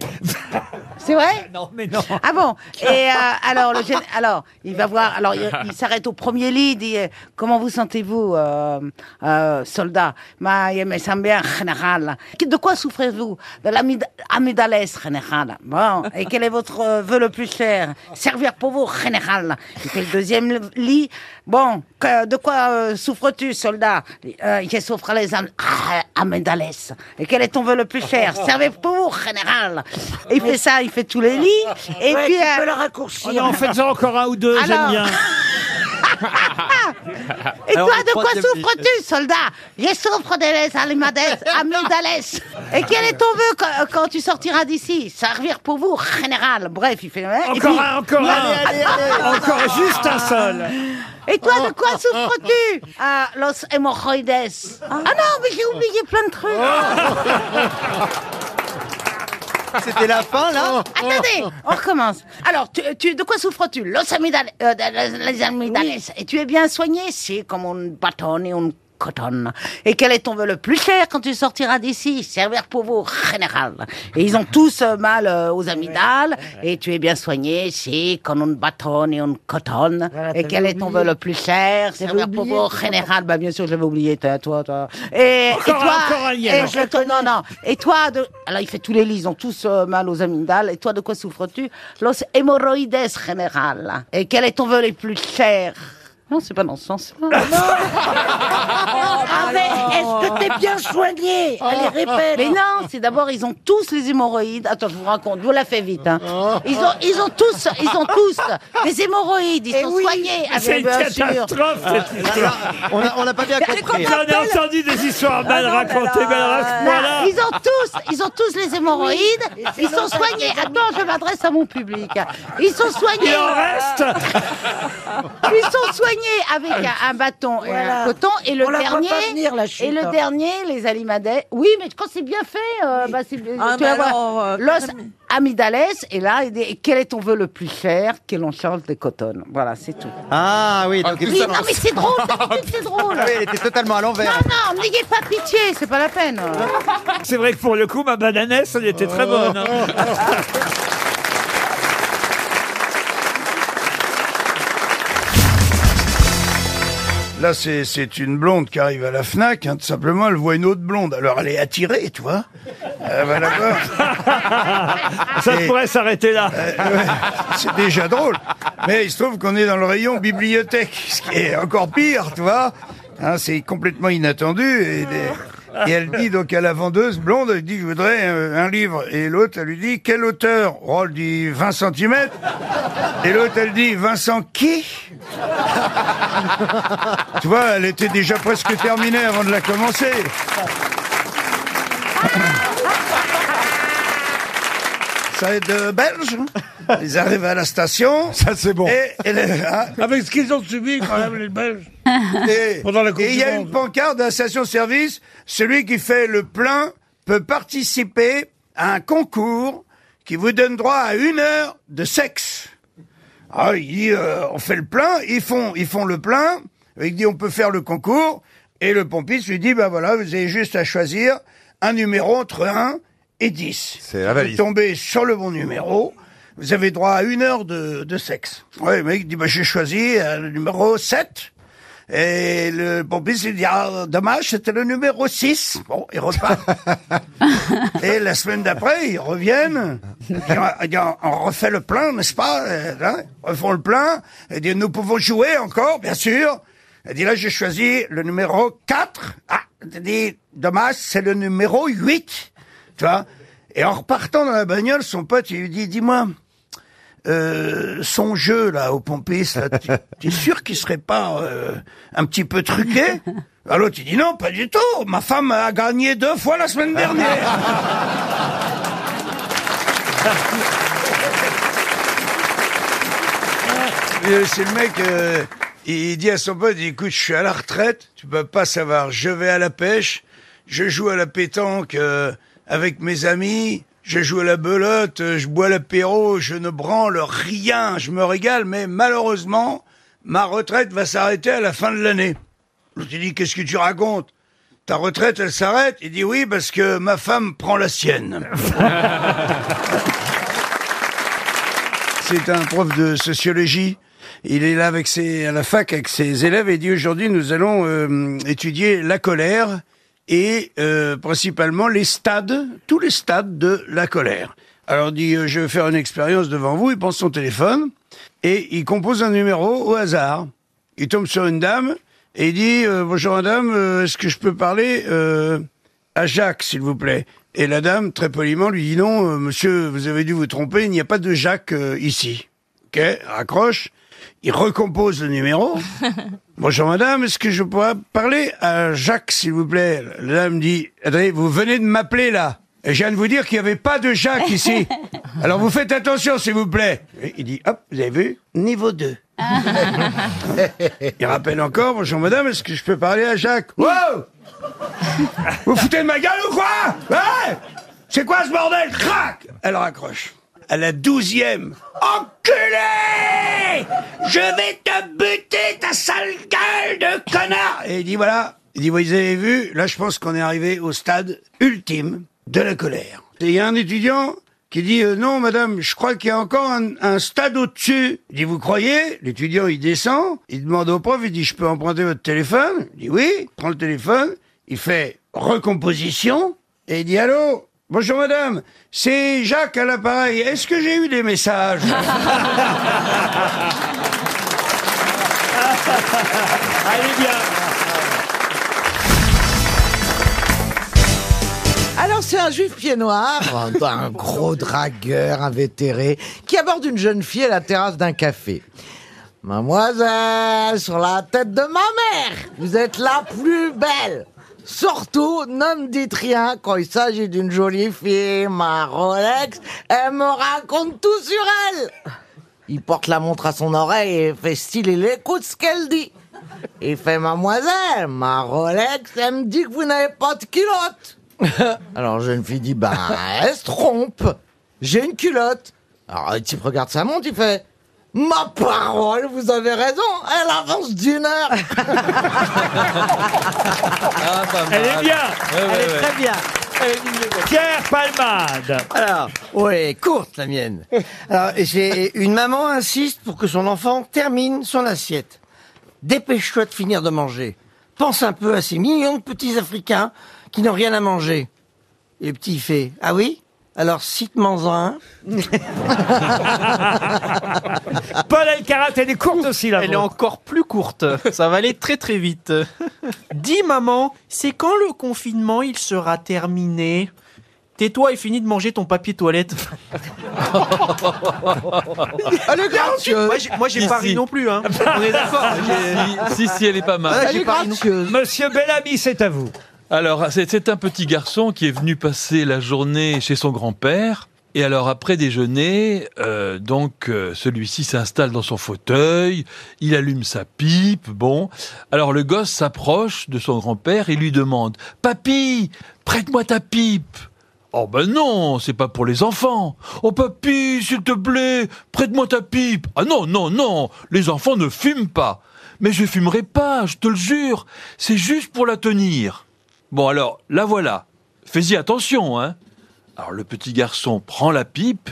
c'est vrai Non, mais non. Ah bon Et euh, alors, le gén- alors, il va voir. Alors, il, il s'arrête au premier lit. Il dit euh, Comment vous sentez-vous, euh, euh, soldat? Ma, je me sens bien, général. De quoi souffrez-vous? De l'amygdalès, général. Bon. Et quel est votre euh, vœu le plus cher? Servir pour vous, général. Il fait le deuxième lit. Bon, que- de quoi euh, souffres-tu, soldat? Euh, Je souffre les am ah, amygdalès. Et quel est ton vœu le plus cher? Servir pour vous, général. Et il fait ça, il fait tous les lits. Et Ouais, puis. tu euh, peux le raccourcir. Oh non, faites-en encore un ou deux, j'aime Alors- bien. Et Alors, toi, de quoi souffres-tu, soldat? Je souffre des amygdalès. amygdalès. Et quel est ton vœu quand, quand tu sortiras d'ici? Servir pour vous, général. Bref, il fait... hein, Encore puis- un, encore un. Encore juste un seul. Et toi, de quoi souffres-tu? Ah, los hémorroïdes. Ah non, mais j'ai oublié plein de trucs. C'était la fin, là Attendez, on recommence. Alors, tu, tu- de quoi souffres-tu? Los amygdales, euh, de- les amygdales. Et tu es bien soigné? Si, comme un bâton et un Et quel est ton vœu le plus cher quand tu sortiras d'ici? Servir pour vous, général. Et ils ont tous euh, mal euh, aux amygdales. Et tu es bien soigné Si, comme un bâton et un coton. et quel est ton vœu le plus cher? Servir pour vous, général. Bah, bien sûr, j'avais oublié, toi, toi, toi. Et, et un, toi, un et je non, non. Et toi, de... alors il fait tous les lits, ils ont tous euh, mal aux amygdales. Et toi, de quoi souffres-tu? Los hémorroïdes général. Et quel est ton vœu le plus cher? Non, c'est pas dans ce sens. Ah, mais est-ce que t'es bien soigné Allez, répète. Mais non, c'est d'abord, ils ont tous les hémorroïdes. Attends, je vous raconte, je vous la fais vite. hein. Ils, ont, ils, ont tous, ils ont tous des hémorroïdes, ils Eh sont oui. soignés. C'est une bien sûr. catastrophe, cette histoire. On a- on n'a pas bien compris. J'en ai entendu des histoires mal racontées, Non, point-là. ils ont tous, ils ont tous les hémorroïdes. Ils sont soignés. Attends, je m'adresse à mon public. Ils sont soignés. Il en reste Ils sont soignés avec un, un bâton et Voilà. un coton. Et le On la voit dernier, pas venir, la chute. et le dernier, les alimades. Oui, mais quand c'est bien fait, euh, bah, c'est Ah, tu mais vas voir. alors, euh, Los amygdales. Et là, il dit, et quel est ton vœu le plus cher Que l'on change des cotonnes. Voilà, c'est tout. Ah oui, donc... Oui, non, mais c'est drôle. C'est drôle. Ah oui, elle était totalement à l'envers. Non, non, n'ayez pas pitié, c'est pas la peine. C'est vrai que pour le coup, ma bananesse, elle était très bonne. hein. Là, c'est, une blonde qui arrive à la FNAC, hein, tout simplement, elle voit une autre blonde. Alors, elle est attirée, tu vois. Elle va la voir. Ça Et- pourrait s'arrêter là. Euh, ouais, c'est déjà drôle. Mais il se trouve qu'on est dans le rayon bibliothèque, ce qui est encore pire, tu vois. Hein, c'est complètement inattendu. Et, des- et elle dit donc à la vendeuse blonde, elle dit, je voudrais euh, un livre. Et l'autre, elle lui dit, quel auteur? Oh, elle dit 20 cm. Et l'autre, elle dit, Vincent qui? Tu vois, elle était déjà presque terminée avant de la commencer. Ça être de belge. Ils arrivent à la station. Ça, c'est bon. Et, et le- hein, Avec ce qu'ils ont subi quand même, les Belges. et- Pendant la Coupe et il y du a Monde. une pancarte de la station-service. Celui qui fait le plein peut participer à un concours qui vous donne droit à une heure de sexe. Ah, il dit, euh, on fait le plein, ils font, ils font le plein, il dit, on peut faire le concours, et le pompiste lui dit, bah voilà, vous avez juste à choisir un numéro entre 1 et 10. C'est la Vous valise. tombez sur le bon numéro, vous avez droit à une heure de, de sexe. Ouais, le mec dit, bah j'ai choisi euh, le numéro 7. Et le pompiste lui dit, ah, dommage, c'était le numéro 6. Bon, il repart. Et la semaine d'après, ils reviennent. Ils disent, on refait le plein, n'est-ce pas Euh, hein refont le plein. Ils disent, nous pouvons jouer encore, bien sûr. Elle dit, là, j'ai choisi le numéro 4. Ah, elle dit, dommage, c'est le numéro 8. Tu vois? Et en repartant dans la bagnole, son pote, il lui dit, dis-moi, euh, son jeu, là, au pompiste, tu- t'es sûr qu'il serait pas euh, un petit peu truqué? Alors il dit, non, pas du tout. Ma femme a gagné deux fois la semaine dernière. C'est le mec, euh, il dit à son pote, il dit, écoute, je suis à la retraite, tu peux pas savoir, je vais à la pêche, je joue à la pétanque euh, avec mes amis, je joue à la belote, je bois l'apéro, je ne branle rien, je me régale, mais malheureusement, ma retraite va s'arrêter à la fin de l'année. L'autre il dit, qu'est-ce que tu racontes? Ta retraite, elle s'arrête? Il dit, oui, parce que ma femme prend la sienne. C'est un prof de sociologie. Il est là avec ses, à la fac avec ses élèves et dit aujourd'hui nous allons euh, étudier la colère et euh, principalement les stades, tous les stades de la colère. Alors il dit euh, je vais faire une expérience devant vous. Il prend son téléphone et il compose un numéro au hasard. Il tombe sur une dame et il dit euh, bonjour madame, euh, est-ce que je peux parler euh, à Jacques s'il vous plaît? Et la dame très poliment lui dit non euh, monsieur vous avez dû vous tromper, il n'y a pas de Jacques ici. Ok, raccroche. Il recompose le numéro. Bonjour madame, est-ce que je pourrais parler à Jacques, s'il vous plaît? La dame dit, attendez, vous venez de m'appeler là. Et je viens de vous dire qu'il n'y avait pas de Jacques ici. Alors vous faites attention, s'il vous plaît. Et il dit, hop, vous avez vu? Niveau 2. il rappelle encore, bonjour madame, est-ce que je peux parler à Jacques? Wow Vous foutez de ma gueule ou quoi? Ouais C'est quoi ce bordel? Crac Elle raccroche. À la douzième. Enculé! Je vais te buter, ta sale gueule de connard! Et il dit voilà, il dit vous avez vu, là je pense qu'on est arrivé au stade ultime de la colère. Il y a un étudiant qui dit euh, non madame, je crois qu'il y a encore un, un stade au-dessus. Il dit vous croyez? L'étudiant il descend, il demande au prof, il dit je peux emprunter votre téléphone? Il dit oui, il prend le téléphone, il fait recomposition. Et il dit allô? Bonjour madame, c'est Jacques à l'appareil. Est-ce que j'ai eu des messages Allez bien. Alors c'est un juif pied noir, un, un gros dragueur invétéré, qui aborde une jeune fille à la terrasse d'un café. Mademoiselle, sur la tête de ma mère, vous êtes la plus belle. Surtout, ne me dites rien quand il s'agit d'une jolie fille, ma Rolex, elle me raconte tout sur elle. Il porte la montre à son oreille et fait style, il écoute ce qu'elle dit. Il fait, mademoiselle, ma Rolex, elle me dit que vous n'avez pas de culotte. Alors, jeune fille dit, bah, elle se trompe. J'ai une culotte. Alors, le type regarde sa montre, il fait, ma parole, vous avez raison, elle avance d'une heure. Elle est bien. Elle est très bien. Pierre Palmade. Alors, ouais, courte la mienne. Alors, j'ai une maman insiste pour que son enfant termine son assiette. Dépêche-toi de finir de manger. Pense un peu à ces millions de petits Africains qui n'ont rien à manger. Et le petit il fait Ah oui? Alors cite-moi un. Paul Elkarat, elle est courte aussi là. Elle est encore plus courte. Ça va aller très très vite. Dis maman, c'est quand le confinement il sera terminé? Tais-toi et finis de manger ton papier toilette. Elle est gracieuse. Moi, j'ai- Moi j'ai Si, pas ri si. non plus. Hein. On est d'accord. j'ai- Si, si, elle est pas mal. Ri non plus. Monsieur Bellamy, c'est à vous. Alors, c'est un petit garçon qui est venu passer la journée chez son grand-père. Et alors, après déjeuner, euh, donc, euh, celui-ci s'installe dans son fauteuil, il allume sa pipe, bon. Alors, le gosse s'approche de son grand-père et lui demande « Papy, prête-moi ta pipe !» Oh ben non, c'est pas pour les enfants. Oh papy, s'il te plaît, prête-moi ta pipe. Ah non, non, non, les enfants ne fument pas. Mais je fumerai pas, je te le jure. C'est juste pour la tenir. Bon alors, la voilà. Fais-y attention, hein. Alors le petit garçon prend la pipe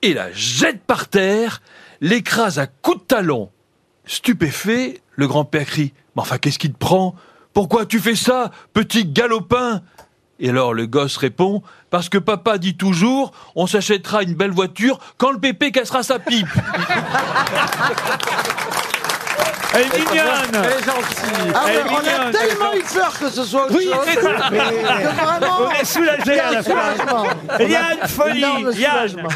et la jette par terre, l'écrase à coups de talon. Stupéfait, le grand-père crie Mais enfin, qu'est-ce qui te prend? Pourquoi tu fais ça, petit galopin? Et alors le gosse répond Parce que papa dit toujours On s'achètera une belle voiture quand le pépé cassera sa pipe. Elle est mignonne Elle est gentille. Ah Elle est on a mignonne, tellement eu peur que ce soit autre Oui, chose. c'est ça. Mais que vraiment, On est soulagés il y a à la fin. soulagement. Il y a une folie, Yann. soulagement.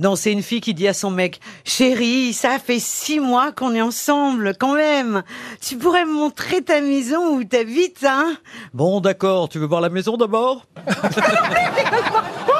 Non, c'est une fille qui dit à son mec, chérie, ça fait six mois qu'on est ensemble, quand même. Tu pourrais me montrer ta maison où t'habites, hein? Bon, d'accord, tu veux voir la maison d'abord?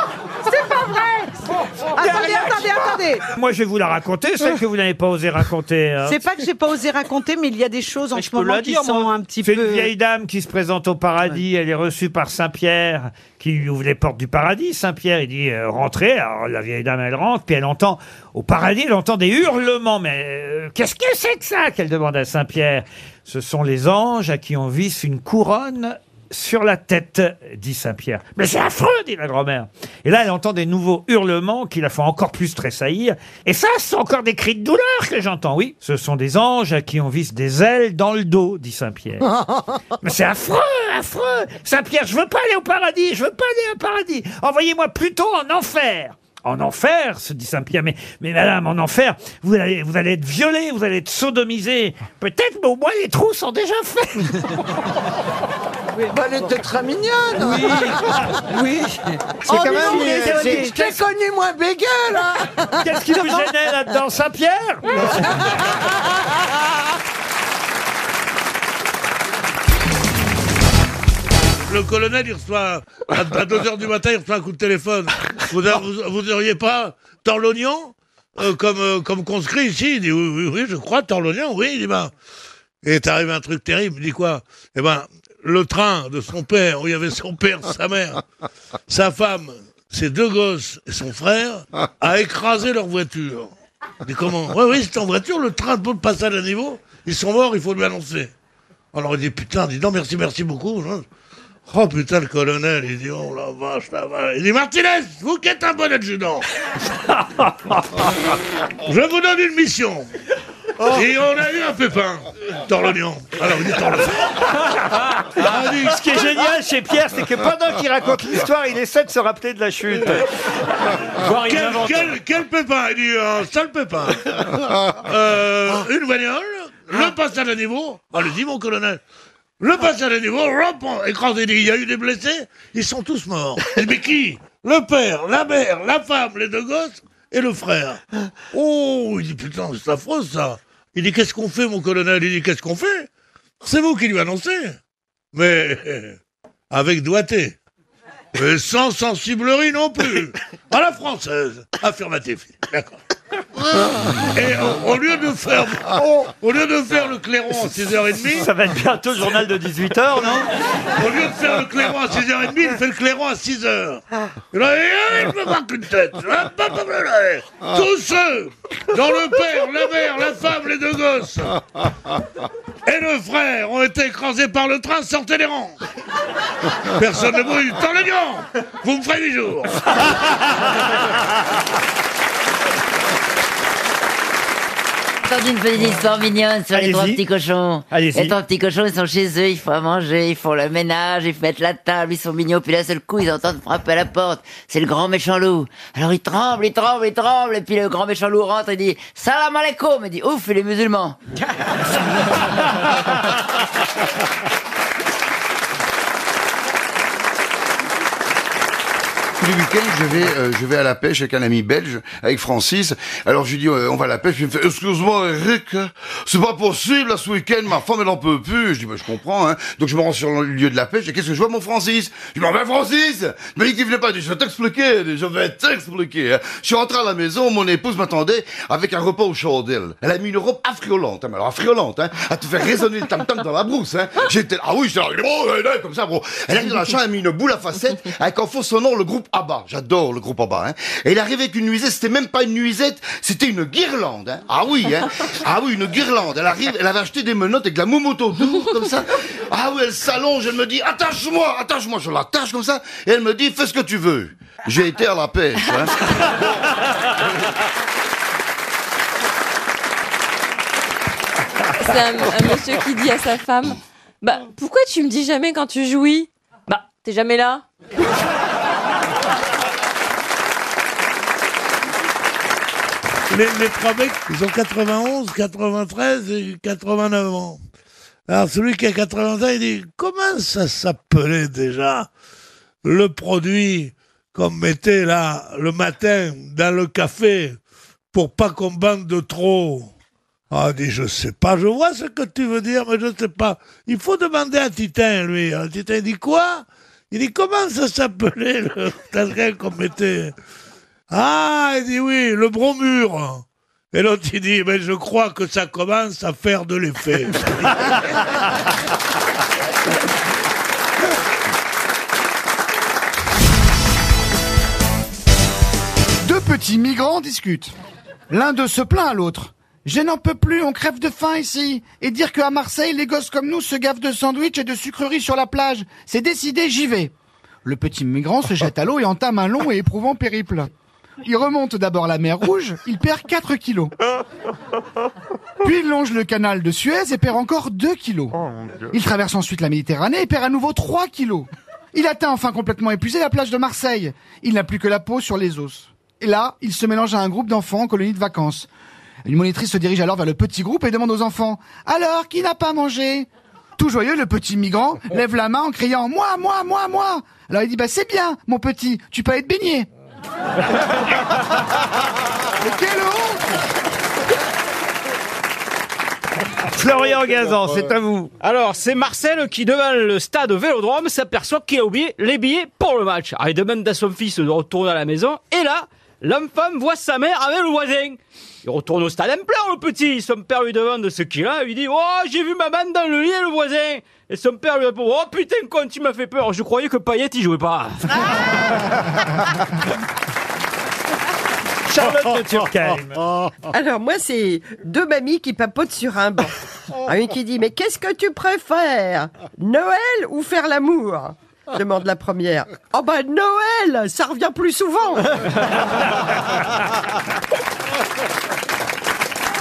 Attendez, attendez, attendez Moi, je vais vous la raconter, celle que vous n'avez pas osé raconter. hein. C'est pas que j'ai pas osé raconter, mais il y a des choses en ce peux moment la qui dire, sont moi. un petit C'est peu... une vieille dame qui se présente au paradis. Elle est reçue par Saint-Pierre, qui lui ouvre les portes du paradis. Saint-Pierre, il dit euh, rentrez. Alors la vieille dame, elle rentre, puis elle entend au paradis, elle entend des hurlements. Mais euh, qu'est-ce que c'est que ça qu'elle demande à Saint-Pierre? Ce sont les anges à qui on visse une couronne sur la tête, dit Saint-Pierre. Mais c'est affreux, dit la grand-mère. Et là, elle entend des nouveaux hurlements qui la font encore plus tressaillir. Et ça, ce sont encore des cris de douleur que j'entends. Oui, ce sont des anges à qui on visse des ailes dans le dos, dit Saint-Pierre. Mais c'est affreux, affreux. Saint-Pierre, je veux pas aller au paradis, je veux pas aller au paradis. Envoyez-moi plutôt en enfer. En enfer, se dit Saint-Pierre. Mais, mais madame, en enfer, vous allez, vous allez être violé, vous allez être sodomisé. Peut-être, mais au moins les trous sont déjà faits. Bah, elle était très mignonne. Oui. Oui. C'est Oh, quand même. c'est- Je t'ai connu moins bégueule, hein. Qu'est-ce qui vous gênait là-dedans, Saint-Pierre? Le colonel, il reçoit, à, 2h du matin, il reçoit un coup de téléphone. Vous, a- vous, vous auriez pas Torlognon euh, comme, euh, comme conscrit ici Il dit oui, oui, oui, je crois, Torlognon, oui. Il dit ben. Et est arrivé un truc terrible. Il dit quoi? Eh ben, le train de son père, où il y avait son père, sa mère, sa femme, ses deux gosses et son frère, a écrasé leur voiture. Il dit comment Oui, oui, c'est en voiture, le train de passage à niveau. Ils sont morts, il faut lui annoncer. Alors il dit putain, dis non, merci, merci beaucoup. Oh putain, le colonel, il dit oh la vache, la vache. Il dit Martinez, vous qui êtes un bon adjudant, je vous donne une mission. Et on a eu un pépin, Torlognon. Alors il dit Torlognon. Ce qui est génial chez Pierre, c'est que pendant qu'il raconte l'histoire, il essaie de se rappeler de la chute. Quel, quel, quel pépin? Il dit un sale pépin. Euh, une bagnole, le passage à niveau. Allez-y, mon colonel. Le passage à niveau, écrase, il dit, il y a eu des blessés, ils sont tous morts. Il dit, mais qui? Le père, la mère, la femme, les deux gosses et le frère. Oh, il dit, putain, c'est affreux ça. Il dit, qu'est-ce qu'on fait, mon colonel? Il dit, qu'est-ce qu'on fait? C'est vous qui lui annoncez. Mais avec doigté. Mais sans sensiblerie non plus. À la française. Affirmatif. D'accord. Et au, au lieu de faire, au lieu de faire le clairon à 6h30. Ça va être bientôt le journal de 18h, non Au lieu de faire le clairon à 6h30, il fait le clairon à 6h. Et là, il me marque une tête. Tous ceux dont le père, la mère, la femme, les deux gosses et le frère ont été écrasés par le train, sortez des rangs. Personne ne bouge. Tant le lion Vous me ferez huit jours. Entendu une petite histoire mignonne sur les trois petits cochons. Les trois petits cochons, ils sont chez eux, ils font à manger, ils font le ménage, ils mettent la table, ils sont mignons, puis d'un seul coup, ils entendent frapper à la porte. C'est le grand méchant loup. Alors ils tremblent, ils tremblent, ils tremblent, et puis le grand méchant loup rentre et dit « Salam alaikum !» Il dit « Ouf, les musulmans !» tous week-ends, je vais, euh, je vais à la pêche avec un ami belge, avec Francis. Alors je lui dis, euh, on va à la pêche. Il me fait, excuse-moi Eric, c'est pas possible, là, ce week-end, ma femme, elle en peut plus. Je dis, bah, je comprends, hein. Donc je me rends sur le lieu de la pêche, et qu'est-ce que je vois, mon Francis? Je dis, ben Francis Il m'a dit qu'il venait pas, je vais t'expliquer, je vais t'expliquer. hein. Je suis rentré à la maison, mon épouse m'attendait avec un repas au chandelles. Elle a mis une robe affriolante, hein, mais alors affriolante, hein, à te faire résonner le tam-tam dans la brousse, hein. J'étais, ah oui, j'étais là, ouais, comme ça, bro. Elle a mis dans la chambre, elle a mis une boule à facettes, avec en faux son nom, le groupe ABBA. J'adore le groupe ABBA, hein. Et il arrivait avec une nuisette, c'était même pas une nuisette, c'était une guirlande, hein. Ah oui, hein. Ah oui, une guirlande. Elle arrive, elle avait acheté des menottes avec de la moumoute comme ça. Ah oui, elle s'allonge, elle me dit, attache-moi, attache-moi. Je l'attache comme ça, et elle me dit, fais ce que tu veux. J'ai été à la pêche, hein. C'est un, un monsieur qui dit à sa femme Bah, pourquoi tu me dis jamais quand tu jouis? Bah, t'es jamais là? Les, les trois mecs, ils ont 91, 93 et 89 ans. Alors celui qui a 80 ans, il dit, comment ça s'appelait déjà le produit qu'on mettait là le matin dans le café pour pas qu'on bande de trop? Ah, il dit, je sais pas, je vois ce que tu veux dire, mais je sais pas. Il faut demander à Titin, lui. Alors, Titin dit quoi? Il dit, comment ça s'appelait le qu'on mettait? Ah, il dit oui, le bromure. Et l'autre, il dit, mais je crois que ça commence à faire de l'effet. Deux petits migrants discutent. L'un d'eux se plaint à l'autre. Je n'en peux plus, on crève de faim ici. Et dire qu'à Marseille, les gosses comme nous se gavent de sandwichs et de sucreries sur la plage. C'est décidé, j'y vais. Le petit migrant se jette à l'eau et entame un long et éprouvant périple. Il remonte d'abord la mer Rouge, il perd 4 kilos. Puis il longe le canal de Suez et perd encore 2 kilos. Il traverse ensuite la Méditerranée et perd à nouveau 3 kilos. Il atteint enfin complètement épuisé la plage de Marseille. Il n'a plus que la peau sur les os. Et là, il se mélange à un groupe d'enfants en colonie de vacances. Une monitrice se dirige alors vers le petit groupe et demande aux enfants Alors, qui n'a pas mangé? Tout joyeux, le petit migrant lève la main en criant Moi, moi, moi, moi Alors il dit Bah c'est bien, mon petit, tu peux être baigné. Mais quelle Florian Gazan, c'est à vous. Alors, c'est Marcel qui, devant le stade Vélodrome, s'aperçoit qu'il a oublié les billets pour le match. Alors, il demande à son fils de retourner à la maison, et là, l'enfant voit sa mère avec le voisin. Il retourne au stade en pleure, le petit. Son père lui demande ce qu'il a, il lui dit, oh, j'ai vu maman dans le lit et le voisin. Et son père lui répond, oh putain, con, tu m'as fait peur. Je croyais que Payet, il jouait pas. Charlotte de Turckheim. Alors moi, c'est deux mamies qui papotent sur un banc. Ah, Une qui dit, mais qu'est-ce que tu préfères? Noël ou faire l'amour? Demande la première. Oh bah Noël, ça revient plus souvent.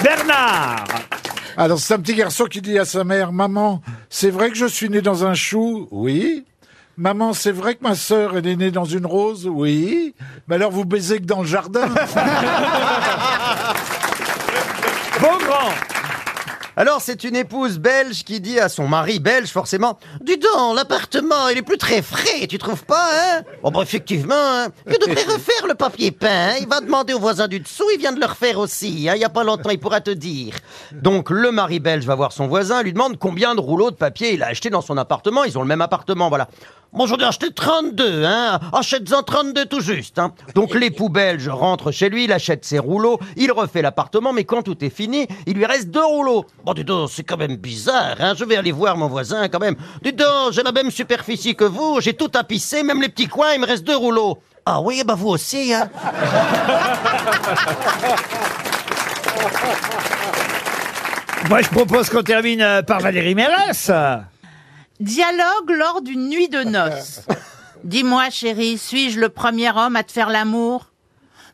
Bernard Alors, c'est un petit garçon qui dit à sa mère, Maman, c'est vrai que je suis né dans un chou Oui. Maman, c'est vrai que ma sœur elle est née dans une rose Oui. Mais alors, vous baisez que dans le jardin Beaugrand Alors, c'est une épouse belge qui dit à son mari belge, forcément, Dis donc, l'appartement, il est plus très frais, tu trouves pas, hein? Bon, bah, effectivement, hein. Tu devrais refaire le papier peint, hein. Il va demander au voisin du dessous, il vient de le refaire aussi, hein. Il y a pas longtemps, il pourra te dire. Donc, le mari belge va voir son voisin, lui demande combien de rouleaux de papier il a acheté dans son appartement. Ils ont le même appartement, voilà. Bon, j'en ai acheté 32, hein. Achète-en 32 tout juste, hein. Donc, l'époux belge rentre chez lui, il achète ses rouleaux, il refait l'appartement, mais quand tout est fini, il lui reste deux rouleaux. Bon, dis donc, c'est quand même bizarre, hein. Je vais aller voir mon voisin, quand même. Dis donc, j'ai la même superficie que vous, j'ai tout tapissé, même les petits coins, il me reste deux rouleaux. Ah oui, bah vous aussi, hein. Moi, je propose qu'on termine euh, par Valérie Mérès. Dialogue lors d'une nuit de noces. Dis-moi, chérie, suis-je le premier homme à te faire l'amour?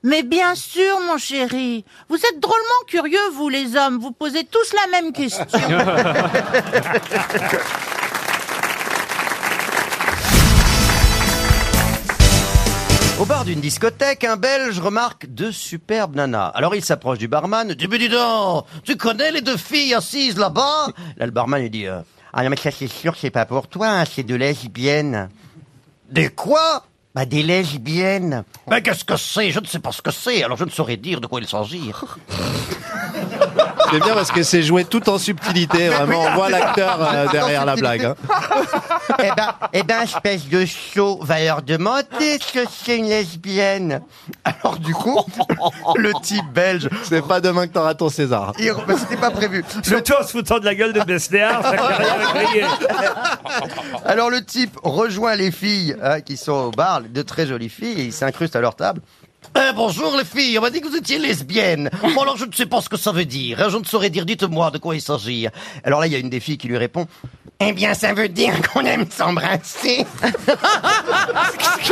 Mais bien sûr, mon chéri. Vous êtes drôlement curieux, vous, les hommes. Vous posez tous la même question. Au bar d'une discothèque, un Belge remarque deux superbes nanas. Alors il s'approche du barman, dit, mais dis donc, tu connais les deux filles assises là-bas? Là, le barman lui dit, euh, ah non mais ça c'est sûr, c'est pas pour toi, hein, c'est de lesbiennes. Des quoi? Bah, des lesbiennes. Mais qu'est-ce que c'est? Je ne sais pas ce que c'est, alors je ne saurais dire de quoi il s'agit. C'est bien parce que c'est joué tout en subtilité. Vraiment, on voit l'acteur euh, derrière la blague. hein. eh ben, eh ben, espèce de chaud, va leur demander ce que c'est une lesbienne. Alors du coup, le type belge... C'est pas demain que t'auras ton César. il- bah, C'était pas prévu. Surtout en se foutant de la gueule de Besnéard, sa carrière a grillé. Alors le type rejoint les filles hein, qui sont au bar, de très jolies filles, et il s'incruste à leur table. Eh, bonjour les filles, on m'a dit que vous étiez lesbienne. Bon alors je ne sais pas ce que ça veut dire, hein, je ne saurais dire, dites-moi de quoi il s'agit. Alors là il y a une des filles qui lui répond, eh bien ça veut dire qu'on aime s'embrasser.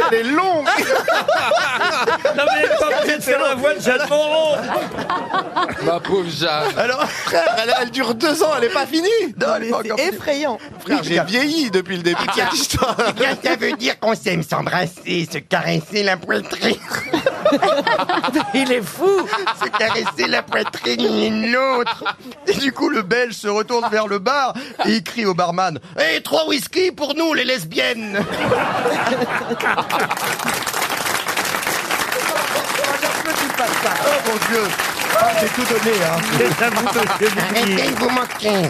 Elle est longue Non mais elle est pas obligée de faire la voix de Jeanne Moreau. Ma pauvre Jeanne. Alors, frère, elle, elle dure deux ans, elle est pas finie. Non, elle est pas encore finie. effrayant. Frère, j'ai vieilli depuis le début de cette histoire. Eh bien ça veut dire qu'on s'aime s'embrasser, se caresser la poitrine. Il est fou Se caresser la poitrine l'une l'autre Et du coup, le Belge se retourne vers le bar et il crie au barman « Hé, trois whisky pour nous, les lesbiennes !» Oh mon Dieu Ah, J'ai tout donné, hein Arrêtez de vous moquer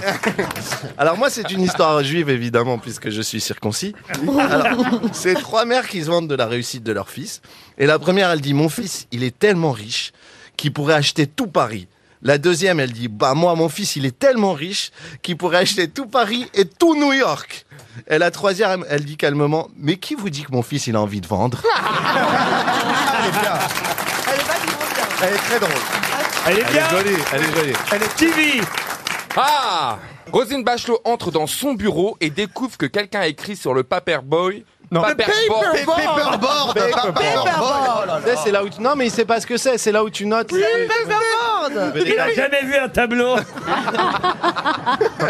Alors moi, c'est une histoire juive, évidemment, puisque je suis circoncis. Alors, c'est trois mères qui se vantent de la réussite de leur fils. Et la première, elle dit, mon fils, il est tellement riche qu'il pourrait acheter tout Paris. La deuxième, elle dit, bah moi, mon fils, il est tellement riche qu'il pourrait acheter tout Paris et tout New York. Et la troisième, elle dit calmement, mais qui vous dit que mon fils, il a envie de vendre? Elle est très drôle. Elle est bien. jolie, elle est jolie. Elle est TV. Ah Rosine Bachelot entre dans son bureau et découvre que quelqu'un a écrit sur le paperboy. Non. Paperboard. Paperboard. Paperboard. Tu sais, C'est là où tu... Non, mais il sait pas ce que c'est. C'est là où tu notes. Il a jamais vu un tableau.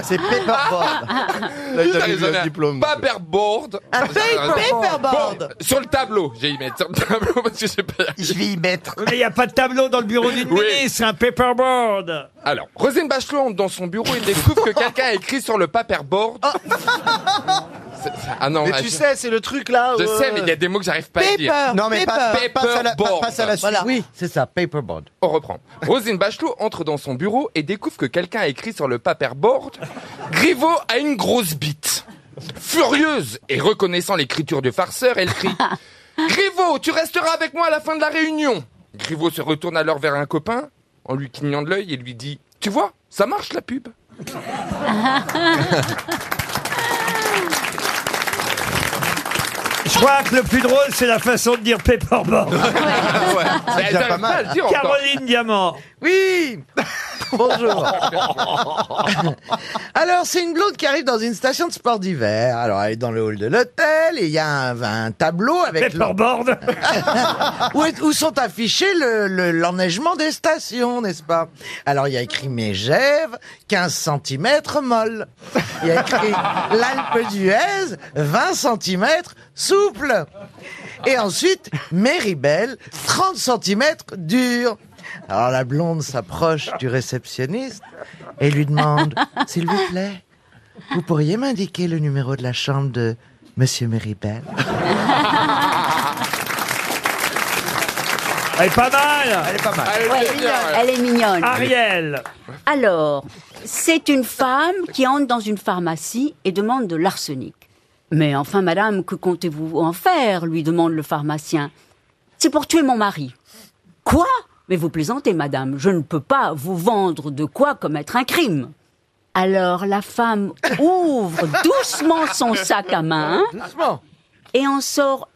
C'est paperboard. Là, il T'as t'a mis raison, le un diplôme. Paperboard. Un paperboard. Sur le tableau. J'ai y mettre sur le tableau parce que je sais pas. Je vais y mettre. Mais il n'y a pas de tableau dans le bureau d'une Oui. ministre, c'est un paperboard. Alors, Rosine Bachelot entre dans son bureau et découvre que quelqu'un a écrit sur le paperboard. C'est- c'est- Ah non, Mais ah, tu je- sais, c'est le truc là. Je euh, sais, mais il y a des mots que j'arrive pas à dire. Non, mais pas, pas- passe à la, pas- Paperboard. passe à la suite. Oui, c'est ça, paperboard. On reprend. Rosine Bachelot entre dans son bureau et découvre que quelqu'un a écrit sur le paperboard Griveaux a une grosse bite. Furieuse et reconnaissant l'écriture du farceur, elle crie Griveaux, tu resteras avec moi à la fin de la réunion. Griveaux se retourne alors vers un copain en lui clignant de l'œil et lui dit Tu vois, ça marche la pub. Je crois que le plus drôle, c'est la façon de dire paperboard. C'est déjà pas mal. à le dire encore. Caroline Diamant. Oui Bonjour. Alors, c'est une blonde qui arrive dans une station de sport d'hiver. Alors, elle est dans le hall de l'hôtel et il y a un, un tableau avec... le- Paperboard. où, est- où sont affichés le- le- l'enneigement des stations, n'est-ce pas? Alors, il y a écrit Mégève, 15 cm molle. Il y a écrit l'Alpe d'Huez, 20 cm souple. Et ensuite, Méribel, 30 cm dur. Alors la blonde s'approche du réceptionniste et lui demande S'il vous plaît, vous pourriez m'indiquer le numéro de la chambre de Monsieur Méribel Elle est pas mal. Elle est pas mal. Ouais. elle est mignonne. Ariel. Alors, c'est une femme qui entre dans une pharmacie et demande de l'arsenic. Mais enfin, madame, que comptez-vous en faire lui demande le pharmacien. C'est pour tuer mon mari. Quoi? Mais vous plaisantez, madame. Je ne peux pas vous vendre de quoi commettre un crime. Alors la femme ouvre doucement son sac à main Doucement. et en sort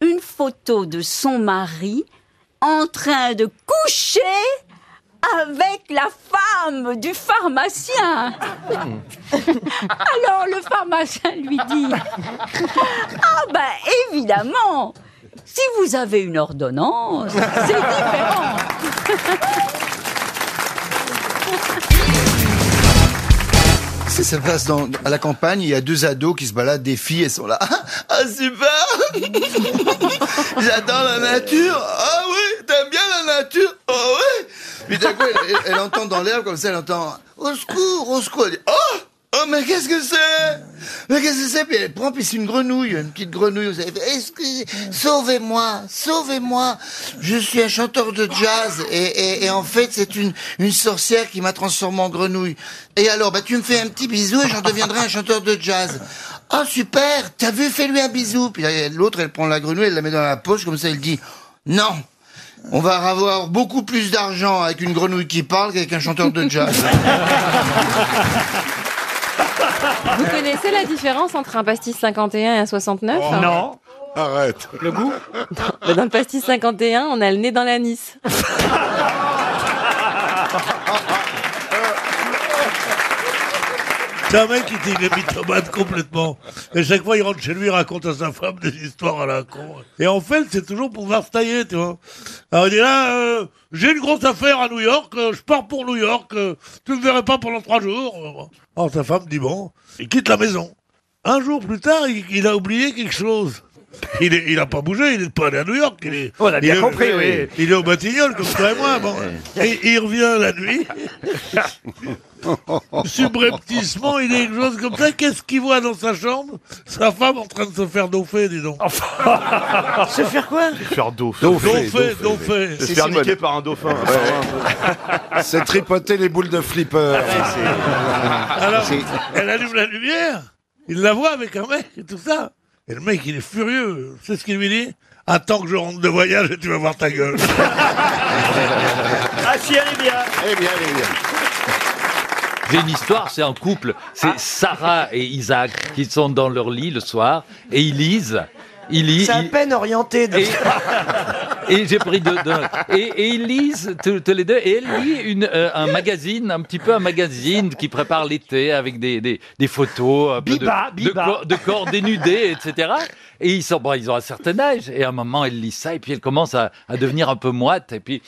une photo de son mari en train de coucher avec la femme du pharmacien. Alors le pharmacien lui dit Ah ben évidemment, si vous avez une ordonnance, c'est différent. Ça se passe à la campagne, il y a deux ados qui se baladent, des filles, elles sont là. Ah, super J'adore la nature Ah oui, t'aimes bien la nature Ah oui Puis d'un coup, elle, elle- entend dans l'herbe comme ça, elle entend Au secours, au secours Elle dit Oh Oh mais qu'est-ce que c'est? Mais qu'est-ce que c'est? Puis elle prend, puis c'est une grenouille, une petite grenouille. Vous savez, Excusez, sauvez-moi, sauvez-moi. Je suis un chanteur de jazz et, et, et en fait, c'est une, une sorcière qui m'a transformé en grenouille. Et alors, bah, tu me fais un petit bisou et j'en deviendrai un chanteur de jazz. Oh, super, t'as vu, fais-lui un bisou. Puis l'autre, elle prend la grenouille, elle la met dans la poche, comme ça, elle dit, non. On va avoir beaucoup plus d'argent avec une grenouille qui parle qu'avec un chanteur de jazz. Vous connaissez la différence entre un pastis 51 et un 69 Oh, non. Arrête. Le goût Dans le pastis 51, on a le nez dans l'anis. C'est un mec qui était une mythomane complètement. Et chaque fois, il rentre chez lui, il raconte à sa femme des histoires à la con. Et en fait, c'est toujours pour voir se tailler, tu vois. Alors il dit là, euh, j'ai une grosse affaire à New York, euh, je pars pour New York, euh, tu me verrais pas pendant trois jours. Alors sa femme dit bon, il quitte la maison. Un jour plus tard, il, il a oublié quelque chose. Il, est, il a pas bougé, il est pas allé à New York. Il est, On a bien il est- compris, oui. Il est au Batignolles, comme toi et moi. Bon. Et il revient la nuit. Subrepticement, il est quelque chose comme ça. Qu'est-ce qu'il voit dans sa chambre? Sa femme en train de se faire daupher, dis donc. Se faire quoi? Se faire daupher. Daupher, daupher. Se faire niquer par un dauphin. C'est tripoter les boules de flipper. Alors, elle allume la lumière, il la voit avec un mec et tout ça. Et le mec, il est furieux. C'est ce qu'il lui dit Attends que je rentre de voyage et tu vas voir ta gueule. Ah si, elle est bien. Eh bien, eh bien. J'ai une histoire, c'est un couple. C'est Sarah et Isaac qui sont dans leur lit le soir et ils lisent. Ils lisent. C'est à ils- peine orienté. De... Et, j'ai pris deux, deux. Et, et ils lisent tous tous les deux. Et elle lit une, euh, un magazine, un petit peu un magazine qui prépare l'été avec des, des, des photos un peu de- Biba, de, Biba. corps- de corps dénudés, etc. Et ils sont, bon, ils ont un certain âge. Et à un moment, elle lit ça et puis elle commence à, à devenir un peu moite. Et puis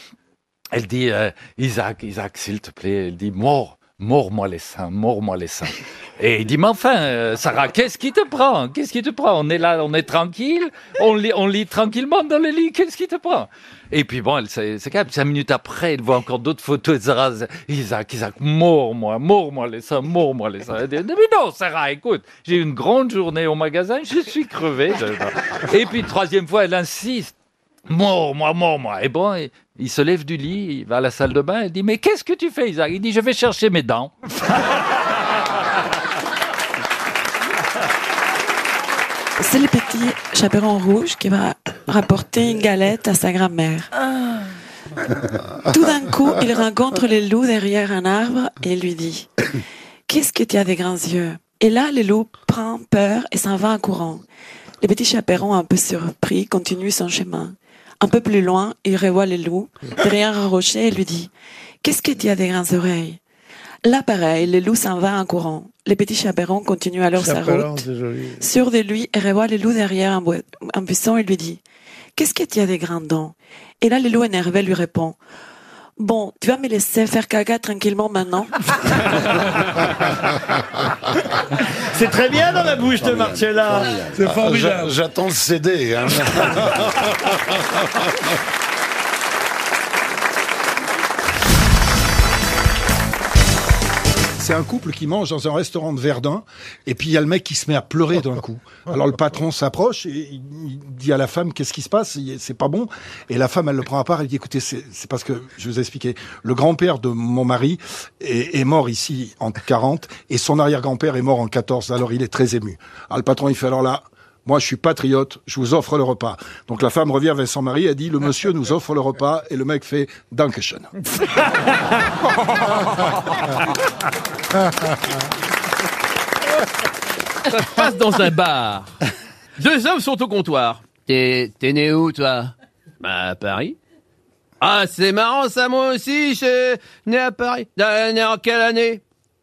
elle dit, euh, Isaac, Isaac, s'il te plaît, elle dit, mort. Mords-moi les seins, mords-moi les seins. Et il dit, mais enfin, euh, Sarah, qu'est-ce qui te prend? Qu'est-ce qui te prend? On est là, on est tranquille, on lit, on lit tranquillement dans le lit, qu'est-ce qui te prend? Et puis bon, s'est s'est calme. Cinq minutes après, elle voit encore d'autres photos de Sarah. Isaac, Isaac, mords-moi, mords-moi les seins, mords-moi les seins. Elle dit, mais non, Sarah, écoute, j'ai eu une grande journée au magasin, je suis crevé. Et puis, troisième fois, elle insiste. Mort, moi, mort, moi. Et bon, il, il se lève du lit, il va à la salle de bain, il dit, mais qu'est-ce que tu fais, Isaac? Il dit, je vais chercher mes dents. C'est le petit chaperon rouge qui va rapporter une galette à sa grand-mère. Tout d'un coup, il rencontre le loup derrière un arbre et lui dit Qu'est-ce que tu as des grands yeux Et là, le loup prend peur et s'en va en courant. Le petit chaperon, un peu surpris, continue son chemin. Un peu plus loin, il revoit le loup derrière un rocher et lui dit Qu'est-ce que tu as des grandes oreilles? Là, pareil, le loup s'en va en courant. Le petit chaperon continue alors sa route. Sûr de lui, il revoit le loup derrière un buisson et lui dit Qu'est-ce que tu as des grandes dents? Et là, le loup énervé lui répond Bon, tu vas me laisser faire caca tranquillement maintenant C'est très bien dans la bouche de Marcella. C'est Ah, formidable. J'attends le CD. hein. C'est un couple qui mange dans un restaurant de Verdun, et puis il y a le mec qui se met à pleurer d'un coup. Alors le patron s'approche et il dit à la femme qu'est-ce qui se passe, c'est pas bon. Et la femme elle le prend à part, elle dit écoutez c'est parce que je vous ai expliqué, le grand-père de mon mari est, est mort ici en 40 et son arrière-grand-père est mort en 14. Alors il est très ému. Alors le patron il fait alors là. Moi, je suis patriote, je vous offre le repas. Donc la femme revient vers son mari, elle dit, le monsieur nous offre le repas, et le mec fait, Dankeschön. Ça se passe dans un bar. Deux hommes sont au comptoir. T'es, né où, toi? Bah, à Paris. Ah, c'est marrant, ça, moi aussi, je suis né à Paris. Né en quelle année?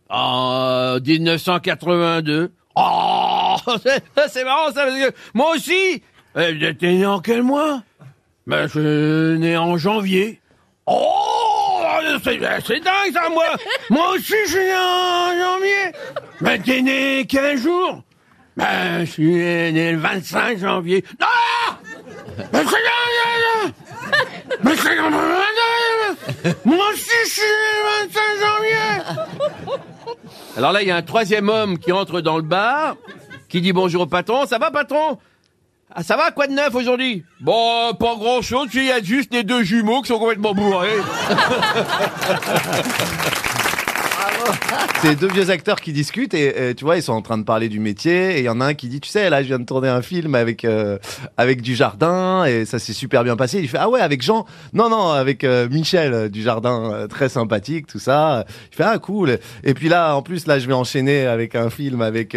En 1982. Oh, c'est, marrant, ça, parce que moi aussi Euh, T'es né en quel mois? Ben, je suis né en janvier. Oh, c'est, c'est dingue, ça, moi. Moi aussi, je suis né en janvier. Ben, t'es né quel jour Ben, je suis né le 25 janvier. Non Mais c'est dingue, Mais c'est dingue Moi aussi, je suis né le 25 janvier Alors là, il y a un troisième homme qui entre dans le bar, qui dit bonjour au patron. Ça va, patron? Ah, ça va, quoi de neuf aujourd'hui? Bon, pas grand chose, il y a juste les deux jumeaux qui sont complètement bourrés. C'est deux vieux acteurs qui discutent et tu vois ils sont en train de parler du métier et il y en a un qui dit tu sais là je viens de tourner un film avec euh, avec du jardin et ça s'est super bien passé. Il fait ah ouais avec Jean. Non non avec euh, Michel euh, du jardin euh, très sympathique tout ça. Il fait ah cool. Et puis là en plus là je vais enchaîner avec un film avec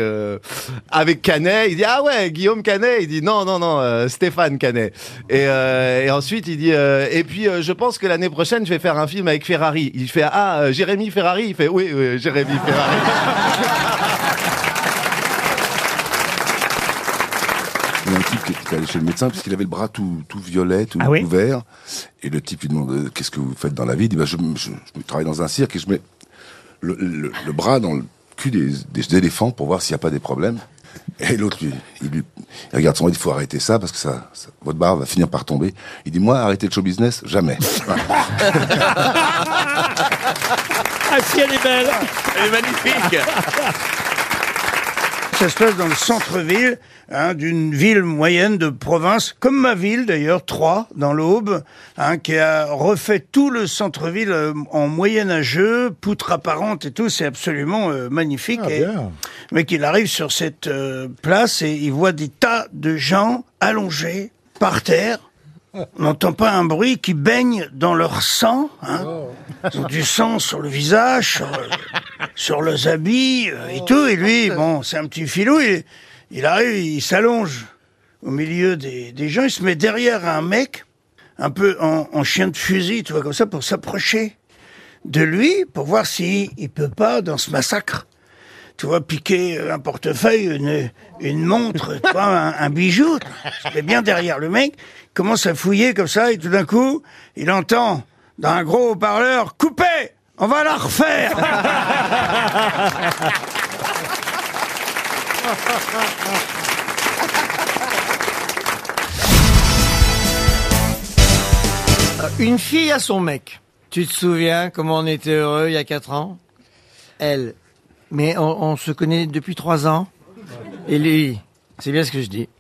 avec Canet. Il dit ah ouais Guillaume Canet. Il dit non non non Stéphane Canet. Et et ensuite il dit et puis je pense que l'année prochaine je vais faire un film avec Ferrari. Il fait ah Jérémy Ferrari. Il fait oui, oui Jérémy Ferrari Il y a un type qui était allé chez le médecin parce qu'il avait le bras tout, tout violet, tout Ah oui ouvert. Et le type lui demande euh, qu'est-ce que vous faites dans la vie? Il dit bah, je, je- je travaille dans un cirque et je mets le, le- le bras dans le cul des, des éléphants pour voir s'il n'y a pas des problèmes. Et l'autre, lui, il, lui, il regarde son bras, il dit, il faut arrêter ça parce que ça, ça- votre barre va finir par tomber. Il dit, moi, arrêter le show business, jamais. Si, elle est belle Elle est magnifique Ça se passe dans le centre-ville hein, d'une ville moyenne de province, comme ma ville d'ailleurs, Troyes, dans l'Aube, hein, qui a refait tout le centre-ville euh, en moyenâgeux, poutre apparente et tout, c'est absolument euh, magnifique. Ah, Et- bien. mais qu'il arrive sur cette euh, place et il voit des tas de gens allongés par terre. On n'entend pas un bruit qui baigne dans leur sang. Hein. Ils ont du sang sur le visage, sur, sur leurs habits euh, et tout. Et lui, bon, c'est un petit filou. Il, il arrive, il s'allonge au milieu des, des gens. Il se met derrière un mec, un peu en, en chien de fusil, tu vois, comme ça, pour s'approcher de lui, pour voir s'il il peut pas, dans ce massacre, tu vois, piquer un portefeuille, une, montre, un, bijou. Est bien derrière le mec, commence à fouiller comme ça, et tout d'un coup, il entend dans un gros haut-parleur, coupez On va la refaire Euh, Une fille à son mec. Tu te souviens comment on était heureux il y a quatre ans? Elle. Mais on, on se connaît depuis trois ans. Et lui, c'est bien ce que je dis.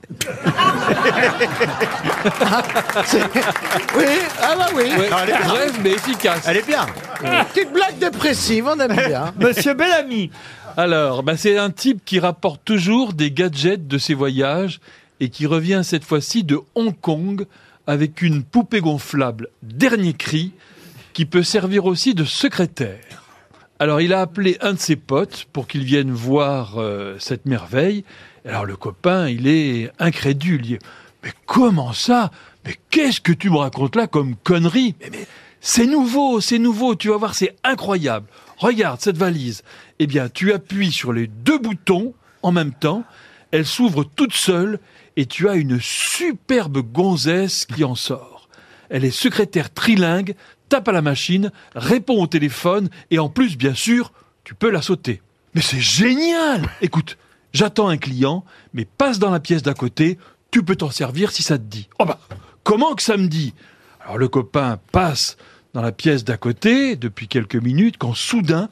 Oui, ah bah oui. Bref, mais efficace. Elle est bien. Petite blague dépressive, on aime bien. Monsieur Bellamy. Alors, bah, c'est un type qui rapporte toujours des gadgets de ses voyages et qui revient cette fois-ci de Hong Kong avec une poupée gonflable dernier cri qui peut servir aussi de secrétaire. Alors, il a appelé un de ses potes pour qu'il vienne voir euh, cette merveille. Alors, le copain, il est incrédule. Mais comment ça? Mais qu'est-ce que tu me racontes là comme connerie? Mais c'est nouveau, c'est nouveau, tu vas voir, c'est incroyable. Regarde cette valise. Eh bien, tu appuies sur les deux boutons en même temps, elle s'ouvre toute seule et tu as une superbe gonzesse qui en sort. Elle est secrétaire trilingue, tape à la machine, répond au téléphone et en plus, bien sûr, tu peux la sauter. Mais c'est génial Écoute, j'attends un client, mais passe dans la pièce d'à côté, tu peux t'en servir si ça te dit. Oh bah, comment que ça me dit? Alors le copain passe dans la pièce d'à côté depuis quelques minutes quand soudain,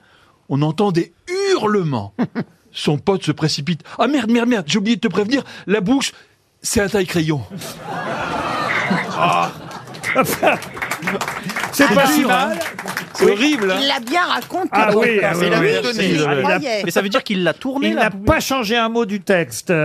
on entend des hurlements. Son pote se précipite. Ah merde, merde, merde, j'ai oublié de te prévenir, la bouche, c'est à taille crayon. Ah. C'est pas si hein. mal. C'est horrible, hein. Il l'a bien raconté. Ah oui, ah oui, il y croyait. Mais ça veut dire qu'il l'a tourné Il n'a pas changé un mot du texte.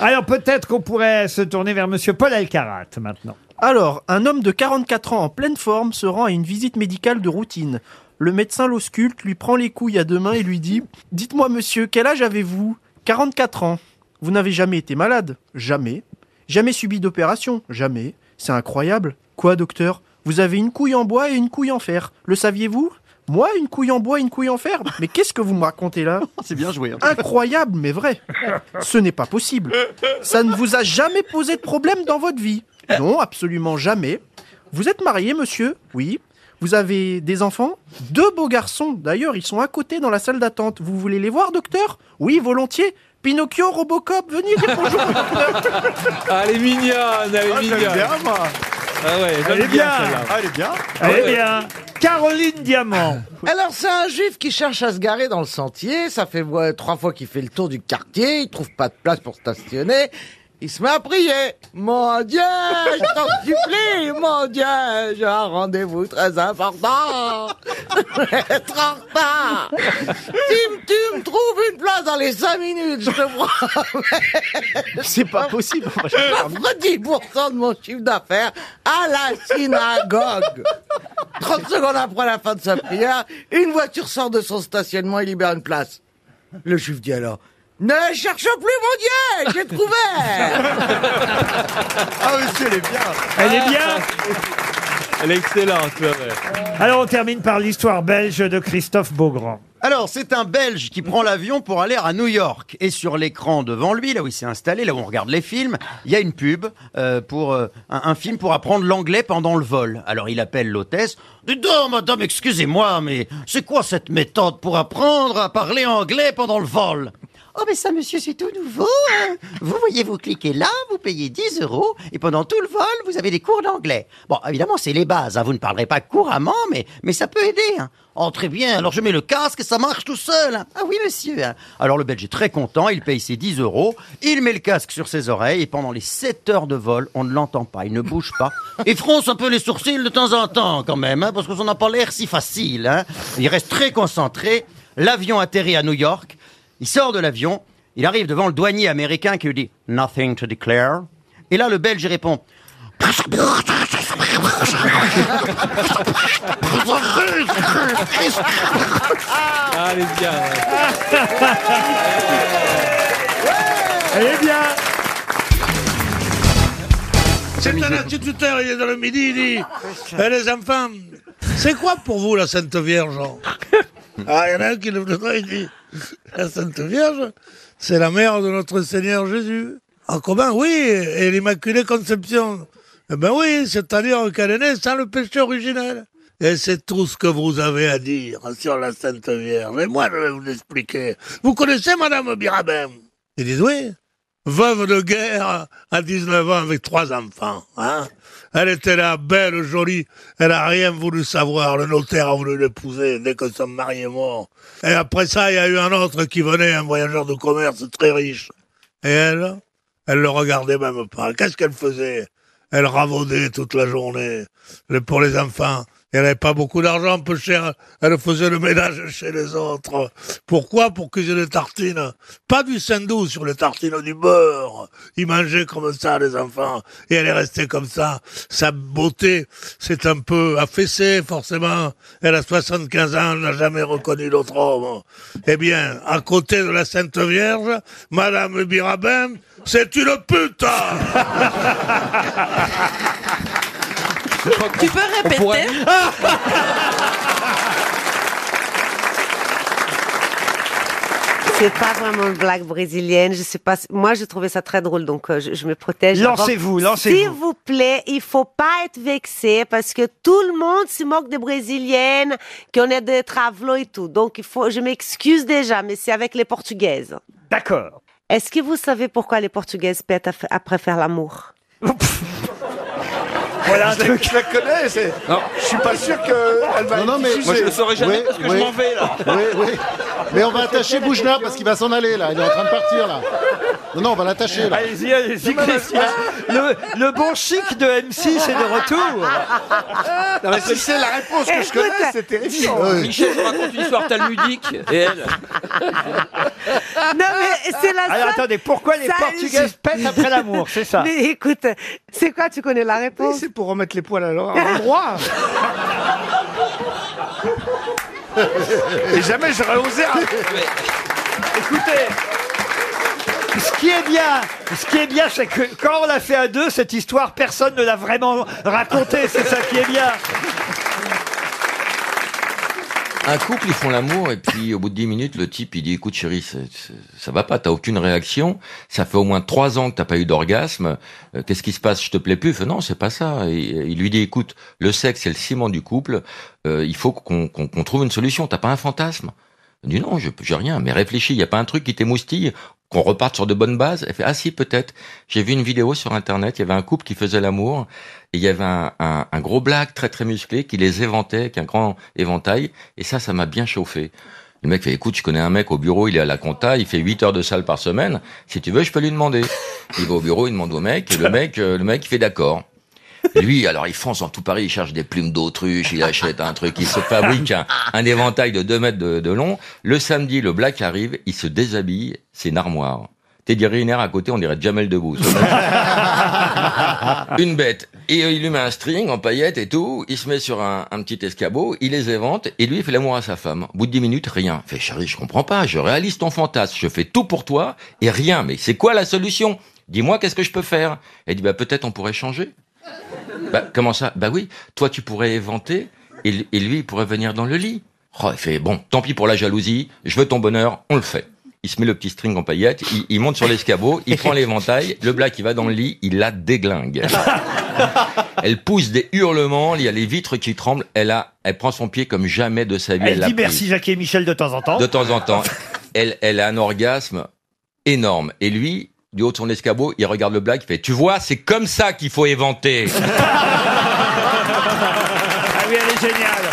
Alors peut-être qu'on pourrait se tourner vers Monsieur Paul Alcarat maintenant. Alors, un homme de 44 ans en pleine forme se rend à une visite médicale de routine. Le médecin l'ausculte, lui prend les couilles à deux mains et lui dit « Dites-moi monsieur, quel âge avez-vous »« 44 ans. Vous n'avez jamais été malade »« Jamais. »« Jamais subi d'opération »« Jamais. »« C'est incroyable. »« Quoi, docteur? Vous avez une couille en bois et une couille en fer. Le saviez-vous »« Moi, une couille en bois et une couille en fer? Mais qu'est-ce que vous me racontez là? C'est bien joué. hein. Incroyable, mais vrai. Ce n'est pas possible. Ça ne vous a jamais posé de problème dans votre vie Non, absolument jamais. Vous êtes marié, monsieur? Oui. Vous avez des enfants? Deux beaux garçons. D'ailleurs, ils sont à côté dans la salle d'attente. Vous voulez les voir, docteur? Oui, volontiers. Pinocchio, Robocop, venez dire bonjour. Ah, elle est mignonne, elle est Ah, j'aime mignonne. bien, moi. Ah ouais, Elle est bien. celle-là. Ah, elle est bien. Elle est bien. Caroline Diamant. Alors, c'est un juif qui cherche à se garer dans le sentier. Ça fait trois fois qu'il fait le tour du quartier. Il trouve pas de place pour stationner. Il se met à prier. Mon Dieu, je t'en supplie, mon Dieu, j'ai un rendez-vous très important. Être en retard. Si tu me trouves une place dans les cinq minutes, je te promets. C'est pas possible. J'offre 10% de mon chiffre d'affaires à la synagogue. 30 secondes après la fin de sa prière, une voiture sort de son stationnement et libère une place. Le juif dit alors, ne cherche plus mon Dieu, j'ai trouvé. Ah oui, si, elle est bien. Elle est bien. Elle est excellente, vrai. Alors on termine par l'histoire belge de Christophe Beaugrand. Alors, c'est un Belge qui prend l'avion pour aller à New York. Et sur l'écran devant lui, là où il s'est installé, là où on regarde les films, il y a une pub euh, pour euh, un, un film pour apprendre l'anglais pendant le vol. Alors, il appelle l'hôtesse. Dis donc, madame, excusez-moi, mais c'est quoi cette méthode pour apprendre à parler anglais pendant le vol? Oh, mais ça, monsieur, c'est tout nouveau. hein. Vous voyez, vous cliquez là, vous payez 10 euros, et pendant tout le vol, vous avez des cours d'anglais. Bon, évidemment, c'est les bases. hein. Vous ne parlerez pas couramment, mais, mais ça peut aider. hein. Oh, très bien. Alors, je mets le casque et ça marche tout seul. hein. Ah oui, monsieur. Alors, le Belge est très content. Il paye ses 10 euros. Il met le casque sur ses oreilles et pendant les 7 heures de vol, on ne l'entend pas. Il ne bouge pas. Il fronce un peu les sourcils de temps en temps, quand même, parce que ça n'a pas l'air si facile. Il reste très concentré. L'avion atterrit à New York. Il sort de l'avion. Il arrive devant le douanier américain qui lui dit Nothing to declare. Et là, le Belge répond Ah, elle est bien. Elle est bien. C'est un instituteur, il est dans le midi, il dit Eh, Les enfants, c'est quoi pour vous la Sainte Vierge? Ah, il y en a un qui le il dit La Sainte Vierge, c'est la mère de notre Seigneur Jésus. Ah, comment Oui, et l'Immaculée Conception. Eh ben oui, c'est-à-dire qu'elle est née sans le péché originel. Et c'est tout ce que vous avez à dire sur la Sainte Vierge. Et moi, je vais vous l'expliquer. Vous connaissez Madame Birabin Ils disent oui. Veuve de guerre à 19 ans avec trois enfants. Hein Elle était là, belle, jolie. Elle a rien voulu savoir. Le notaire a voulu l'épouser dès que son mari est mort. Et après ça, il y a eu un autre qui venait, un voyageur de commerce très riche. Et elle, elle le regardait même pas. Qu'est-ce qu'elle faisait? Elle ravaudait toute la journée. Pour les enfants, elle n'avait pas beaucoup d'argent, peu cher. Elle faisait le ménage chez les autres. Pourquoi? Pour cuisiner des tartines. Pas du sandou sur les tartines, du beurre. Ils mangeaient comme ça, les enfants. Et elle est restée comme ça. Sa beauté s'est un peu affaissée, forcément. Elle a 75 ans, elle n'a jamais reconnu d'autre homme. Eh bien, à côté de la Sainte Vierge, Madame Birabin, c'est une pute Tu peux répéter? C'est pas vraiment une blague brésilienne. Je sais pas. Moi, je trouvais ça très drôle, donc euh, je, je me protège. Lancez-vous, lancez-vous. S'il vous plaît, il faut pas être vexé parce que tout le monde se moque des brésiliennes, qu'on est des travelots et tout. Donc, il faut. Je m'excuse déjà, mais c'est avec les portugaises. D'accord. Est-ce que vous savez pourquoi les portugaises pètent après faire l'amour? Voilà un je, la, je la connais, c'est. Je suis pas sûr qu'elle va. Non, non, mais-. Moi, je le saurais jamais parce que je m'en vais, là. Oui, oui. Mais on va attacher Boujna parce qu'il va s'en aller là. Il est en train de partir là. Non, non, on va l'attacher là. Allez-y, allez-y, Christian. Le, le bon chic de M6 est de retour. Non, mais si c'est la réponse que je connais, c'est terrifiant. Oui. Michel se raconte une histoire talmudique et elle. Non, mais c'est la Alors seule- attendez, pourquoi les Ça- Portugaises pètent après l'amour C'est ça Mais écoute, c'est quoi Tu connais la réponse? Pour remettre les poils à l'endroit. Et jamais j'aurais osé. Écoutez, ce qui est bien, ce qui est bien, c'est que quand on l'a fait à deux, cette histoire, personne ne l'a vraiment racontée. C'est ça qui est bien. Un couple, ils font l'amour et puis au bout de 10 minutes, le type il dit écoute chérie, c'est- ça va pas, t'as aucune réaction, ça fait au moins trois ans que t'as pas eu d'orgasme, euh, qu'est-ce qui se passe, je te plais plus Il fait non, c'est pas ça. Et, il lui dit écoute, le sexe c'est le ciment du couple, euh, il faut qu'on trouve une solution. T'as pas un fantasme? Il dit non, j'ai rien, mais réfléchis, y a pas un truc qui t'émoustille qu'on reparte sur de bonnes bases? Elle fait ah si peut-être. J'ai vu une vidéo sur internet. Il y avait un couple qui faisait l'amour et il y avait un, un, un gros black très très musclé qui les éventait avec un grand éventail et ça ça m'a bien chauffé. Le mec fait écoute je connais un mec au bureau il est à la compta il fait 8 heures de salle par semaine si tu veux je peux lui demander. Il va au bureau il demande au mec et le mec euh, le mec il fait d'accord. Lui, alors il fonce dans tout Paris, il cherche des plumes d'autruche, il achète un truc, il se fabrique un, un éventail de 2 mètres de, de long. Le samedi, le black arrive, il se déshabille, c'est une armoire. Teddy Riner à côté, on dirait Jamel Debbouze. une bête. Et euh, il lui met un string en paillettes et tout, il se met sur un, un petit escabeau, il les évente, et lui il fait l'amour à sa femme. Au bout de 10 minutes, rien. Fait chérie, je comprends pas, je réalise ton fantasme, je fais tout pour toi, et rien. Mais c'est quoi la solution? Dis-moi qu'est-ce que je peux faire? Elle dit, bah peut-être on pourrait changer. Bah, comment ça? Bah oui, toi tu pourrais éventer et, et lui il pourrait venir dans le lit. Oh, il fait bon, tant pis pour la jalousie, je veux ton bonheur, on le fait. Il se met le petit string en paillettes, il, il monte sur l'escabeau, il prend l'éventail, le black il va dans le lit, il la déglingue. Elle pousse des hurlements, il y a les vitres qui tremblent, elle a, elle prend son pied comme jamais de sa vie. Elle l'a dit merci Jackie et Michel de temps en temps. De temps en temps. Elle, elle a un orgasme énorme. Et lui, du haut de son escabeau, il regarde le black, il fait, tu vois, c'est comme ça qu'il faut éventer. Ah oui, elle est géniale.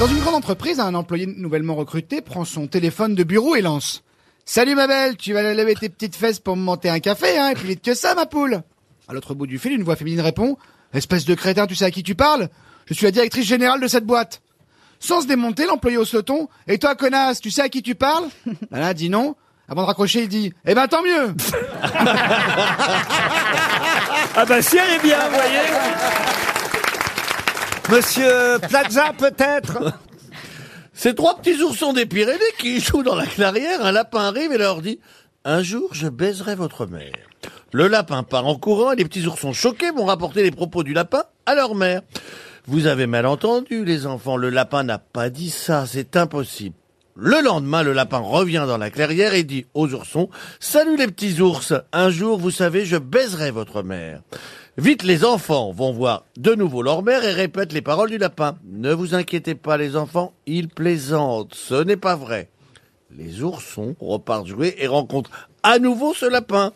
Dans une grande entreprise, un employé nouvellement recruté prend son téléphone de bureau et lance. Salut ma belle, tu vas lever tes petites fesses pour me monter un café, hein, et plus vite que ça, ma poule. À l'autre bout du fil, une voix féminine répond. Espèce de crétin, tu sais à qui tu parles? Je suis la directrice générale de cette boîte. Sans se démonter, l'employé hausse le ton. Et toi, connasse, tu sais à qui tu parles? Là, dit non. Avant de raccrocher, il dit, eh ben, tant mieux! Ah bah si elle est bien, vous voyez. Monsieur Plaza, peut-être Ces trois petits oursons des Pyrénées qui jouent dans la clairière, un lapin arrive et leur dit Un jour, je baiserai votre mère. Le lapin part en courant et les petits oursons choqués vont rapporter les propos du lapin à leur mère. Vous avez mal entendu, les enfants, le lapin n'a pas dit ça, c'est impossible. Le lendemain, le lapin revient dans la clairière et dit aux oursons Salut les petits ours, un jour, vous savez, je baiserai votre mère. Vite, les enfants vont voir de nouveau leur mère et répètent les paroles du lapin. Ne vous inquiétez pas, les enfants, il plaisante, ce n'est pas vrai. Les oursons repartent jouer et rencontrent à nouveau ce lapin.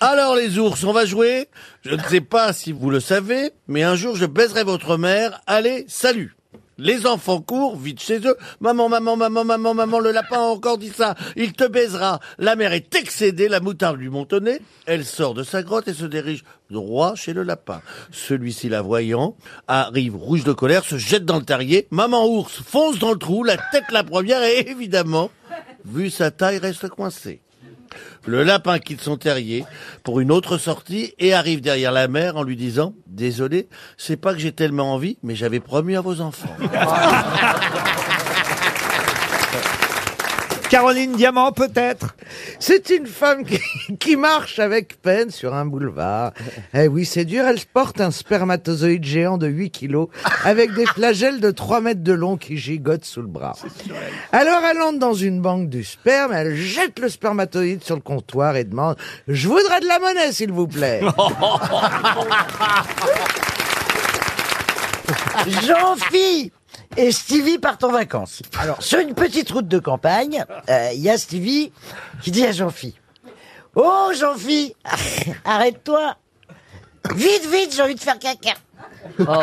Alors les ours, on va jouer? Je ne sais pas si vous le savez, mais un jour je baiserai votre mère. Allez, salut les enfants courent vite chez eux. Maman, maman, maman, maman, maman, le lapin a encore dit ça. Il te baisera. La mère est excédée, la moutarde lui monte au nez. Elle sort de sa grotte et se dirige droit chez le lapin. Celui-ci, la voyant, arrive rouge de colère, se jette dans le terrier. Maman ours fonce dans le trou, la tête la première et évidemment, vu sa taille, reste coincée. Le lapin quitte son terrier pour une autre sortie et arrive derrière la mère en lui disant « Désolé, c'est pas que j'ai tellement envie, mais j'avais promis à vos enfants. Caroline Diamant, peut-être C'est une femme qui, qui marche avec peine sur un boulevard. Eh oui, c'est dur, elle porte un spermatozoïde géant de 8 kilos avec des flagelles de 3 mètres de long qui gigotent sous le bras. Alors elle entre dans une banque du sperme, elle jette le spermatozoïde sur le comptoir et demande « Je voudrais de la monnaie, s'il vous plaît !» Jean-Phi et Stevie partent en vacances. Alors, sur une petite route de campagne, euh, il y a Stevie qui dit à Jean-Phi Oh, Jean-Phi, arrête-toi. Vite, vite, j'ai envie de faire caca. Oh.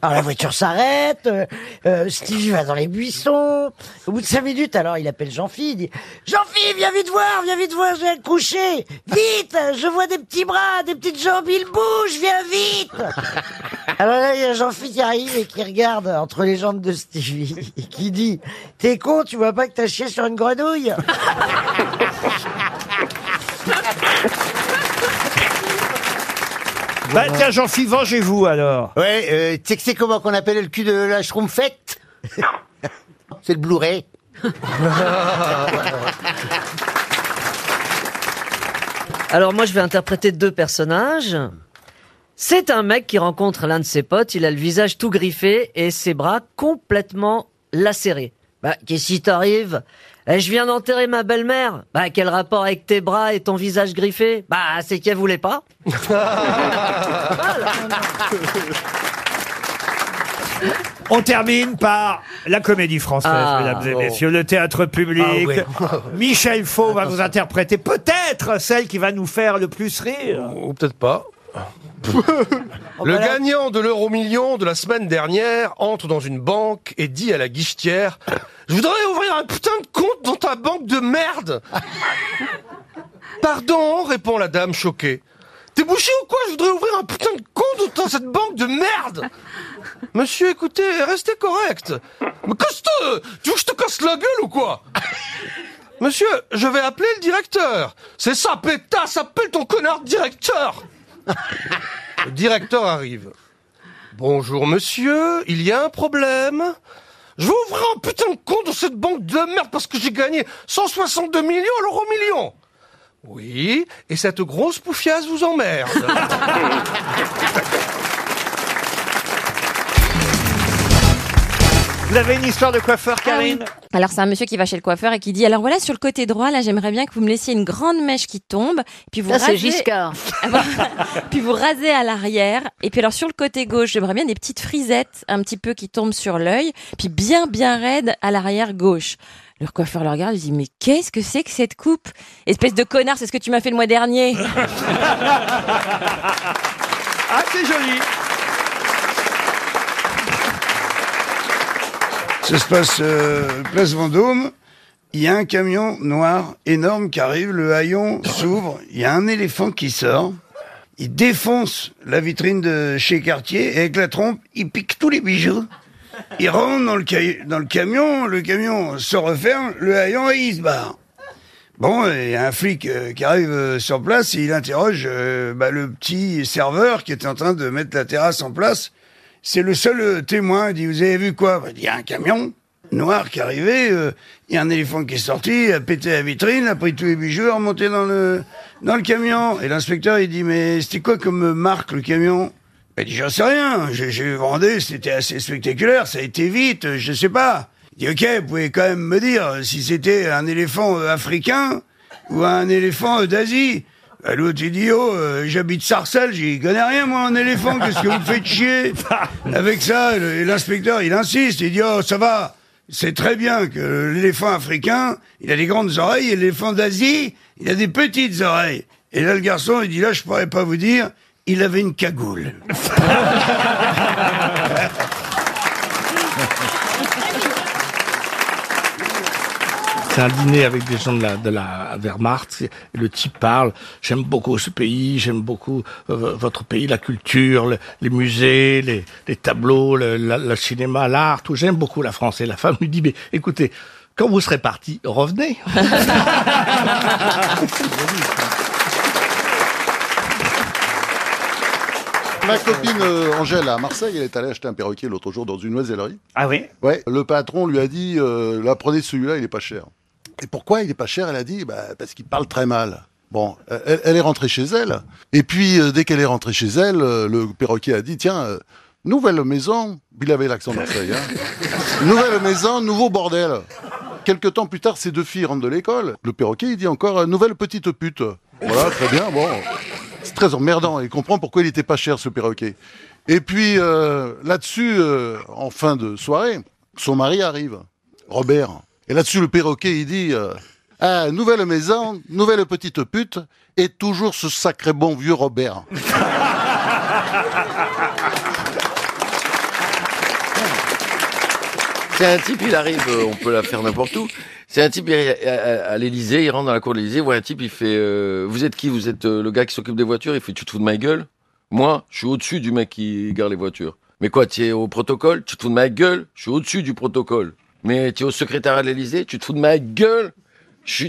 Alors la voiture s'arrête, euh, euh, Stevie va dans les buissons. Au bout de cinq minutes, alors il appelle Jean-Phi, il dit Jean-Phi, viens vite voir, viens vite voir, j'ai coucher. Vite, je vois des petits bras, des petites jambes, il bouge, viens vite. Alors là, il y a Jean-Phi qui arrive et qui regarde entre les jambes de Stevie et qui dit T'es con, tu vois pas que t'as chié sur une grenouille? Bah tiens, Jean-Philippe, vengez-vous alors. Ouais, euh, tu sais que c'est comment qu'on appelle le cul de la schtroumpfette C'est le Blu-ray. Alors moi, je vais interpréter deux personnages. C'est un mec qui rencontre l'un de ses potes, il a le visage tout griffé et ses bras complètement lacérés. Bah, qu'est-ce qui t'arrive? Eh, Je viens d'enterrer ma belle-mère. Bah, quel rapport avec tes bras et ton visage griffé? Bah, c'est qu'elle voulait pas. On termine par la comédie française, Ah, mesdames et oh. messieurs, le théâtre public. Ah. Michel Faux va vous interpréter peut-être celle qui va nous faire le plus rire. Ou peut-être pas. Le gagnant de l'euro million de la semaine dernière entre dans une banque et dit à la guichetière Je voudrais ouvrir un putain de compte dans ta banque de merde Pardon, répond la dame choquée. T'es bouché ou quoi? Je voudrais ouvrir un putain de compte dans cette banque de merde Monsieur, écoutez, restez correct. Mais casse-toi Tu veux que je te casse la gueule ou quoi? Monsieur, je vais appeler le directeur. C'est ça, pétasse, appelle ton connard directeur. Le directeur arrive. Bonjour monsieur, il y a un problème. Je vais ouvrir un putain de compte dans cette banque de merde parce que j'ai gagné 162 millions à l'euro million. Oui, et cette grosse poufiasse vous emmerde. Vous avez une histoire de coiffeur, Karine Alors c'est un monsieur qui va chez le coiffeur et qui dit alors voilà sur le côté droit là j'aimerais bien que vous me laissiez une grande mèche qui tombe puis vous Ça, c'est rasez Giscard. puis vous rasez à l'arrière et puis alors sur le côté gauche j'aimerais bien des petites frisettes un petit peu qui tombent sur l'œil puis bien bien raide à l'arrière gauche. Le coiffeur le regarde, il dit mais qu'est-ce que c'est que cette coupe? Espèce de connard, c'est ce que tu m'as fait le mois dernier. Ah, c'est joli. Ça se passe euh, place Vendôme. Il y a un camion noir énorme qui arrive, le haillon s'ouvre, il y a un éléphant qui sort, il défonce la vitrine de chez Cartier et avec la trompe, il pique tous les bijoux. Il rentre dans le, camion, le camion se referme, le haillon et il se barre. Bon, il y a un flic euh, qui arrive euh, sur place et il interroge euh, bah, le petit serveur qui était en train de mettre la terrasse en place. C'est le seul euh, témoin. Il dit, vous avez vu quoi? Bah, Il y a un camion noir qui est arrivé, euh, il y a un éléphant qui est sorti, a pété la vitrine, a pris tous les bijoux, a remonté dans le, dans le camion. Et l'inspecteur, il dit, mais c'était quoi comme marque le camion? Il dit, j'en sais rien, j'ai vendé, c'était assez spectaculaire, ça a été vite, euh, je sais pas. Il dit, ok, vous pouvez quand même me dire si c'était un éléphant euh, africain ou un éléphant euh, d'Asie. Bah, L'autre, il dit, oh, euh, j'habite Sarcelles, j'y connais rien, moi, en éléphant, qu'est-ce que vous me faites chier? Avec ça, et l'inspecteur, il insiste, il dit, oh, ça va, c'est très bien que l'éléphant africain, il a des grandes oreilles, et l'éléphant d'Asie, il a des petites oreilles. Et là, le garçon, il dit, là, je pourrais pas vous dire, il avait une cagoule. C'est un dîner avec des gens de la, de la Wehrmacht. Et le type parle. J'aime beaucoup ce pays. J'aime beaucoup euh, votre pays, la culture, le- les musées, les, les tableaux, le, la- le cinéma, l'art. Tout. J'aime beaucoup la France. Et la femme lui dit mais écoutez, quand vous serez parti, revenez. Ma copine euh, Angèle à Marseille, elle est allée acheter un perroquet l'autre jour dans une oisellerie. Ah oui? Ouais, le patron lui a dit euh, là, prenez celui-là, il est pas cher. Et pourquoi il est pas cher Elle a dit? Bah, parce qu'il parle très mal. Bon, euh, elle, elle est rentrée chez elle. Et puis, euh, dès qu'elle est rentrée chez elle, euh, le perroquet a dit tiens, nouvelle maison. Il avait l'accent de Marseille. Hein. nouvelle maison, nouveau bordel. Quelque temps plus tard, ces deux filles rentrent de l'école. Le perroquet, il dit encore nouvelle petite pute. Voilà, très bien. Bon, c'est très emmerdant. Il comprend pourquoi il était pas cher ce perroquet. Et puis euh, là-dessus, euh, en fin de soirée, son mari arrive, Robert. Et là-dessus, le perroquet, il dit euh, ah, nouvelle maison, nouvelle petite pute, et toujours ce sacré bon vieux Robert. C'est un type, il arrive, euh, on peut la faire n'importe où. C'est un type, il est à, à, l'Elysée, il rentre dans la cour de l'Elysée, voit un type, il fait euh, Vous êtes qui Vous êtes euh, le gars qui s'occupe des voitures Il fait Tu te fous de ma gueule? Moi, je suis au-dessus du mec qui gare les voitures. Mais quoi, tu es au protocole? Tu te fous de ma gueule? Je suis au-dessus du protocole. Mais tu es au secrétariat de l'Elysée Tu te fous de ma gueule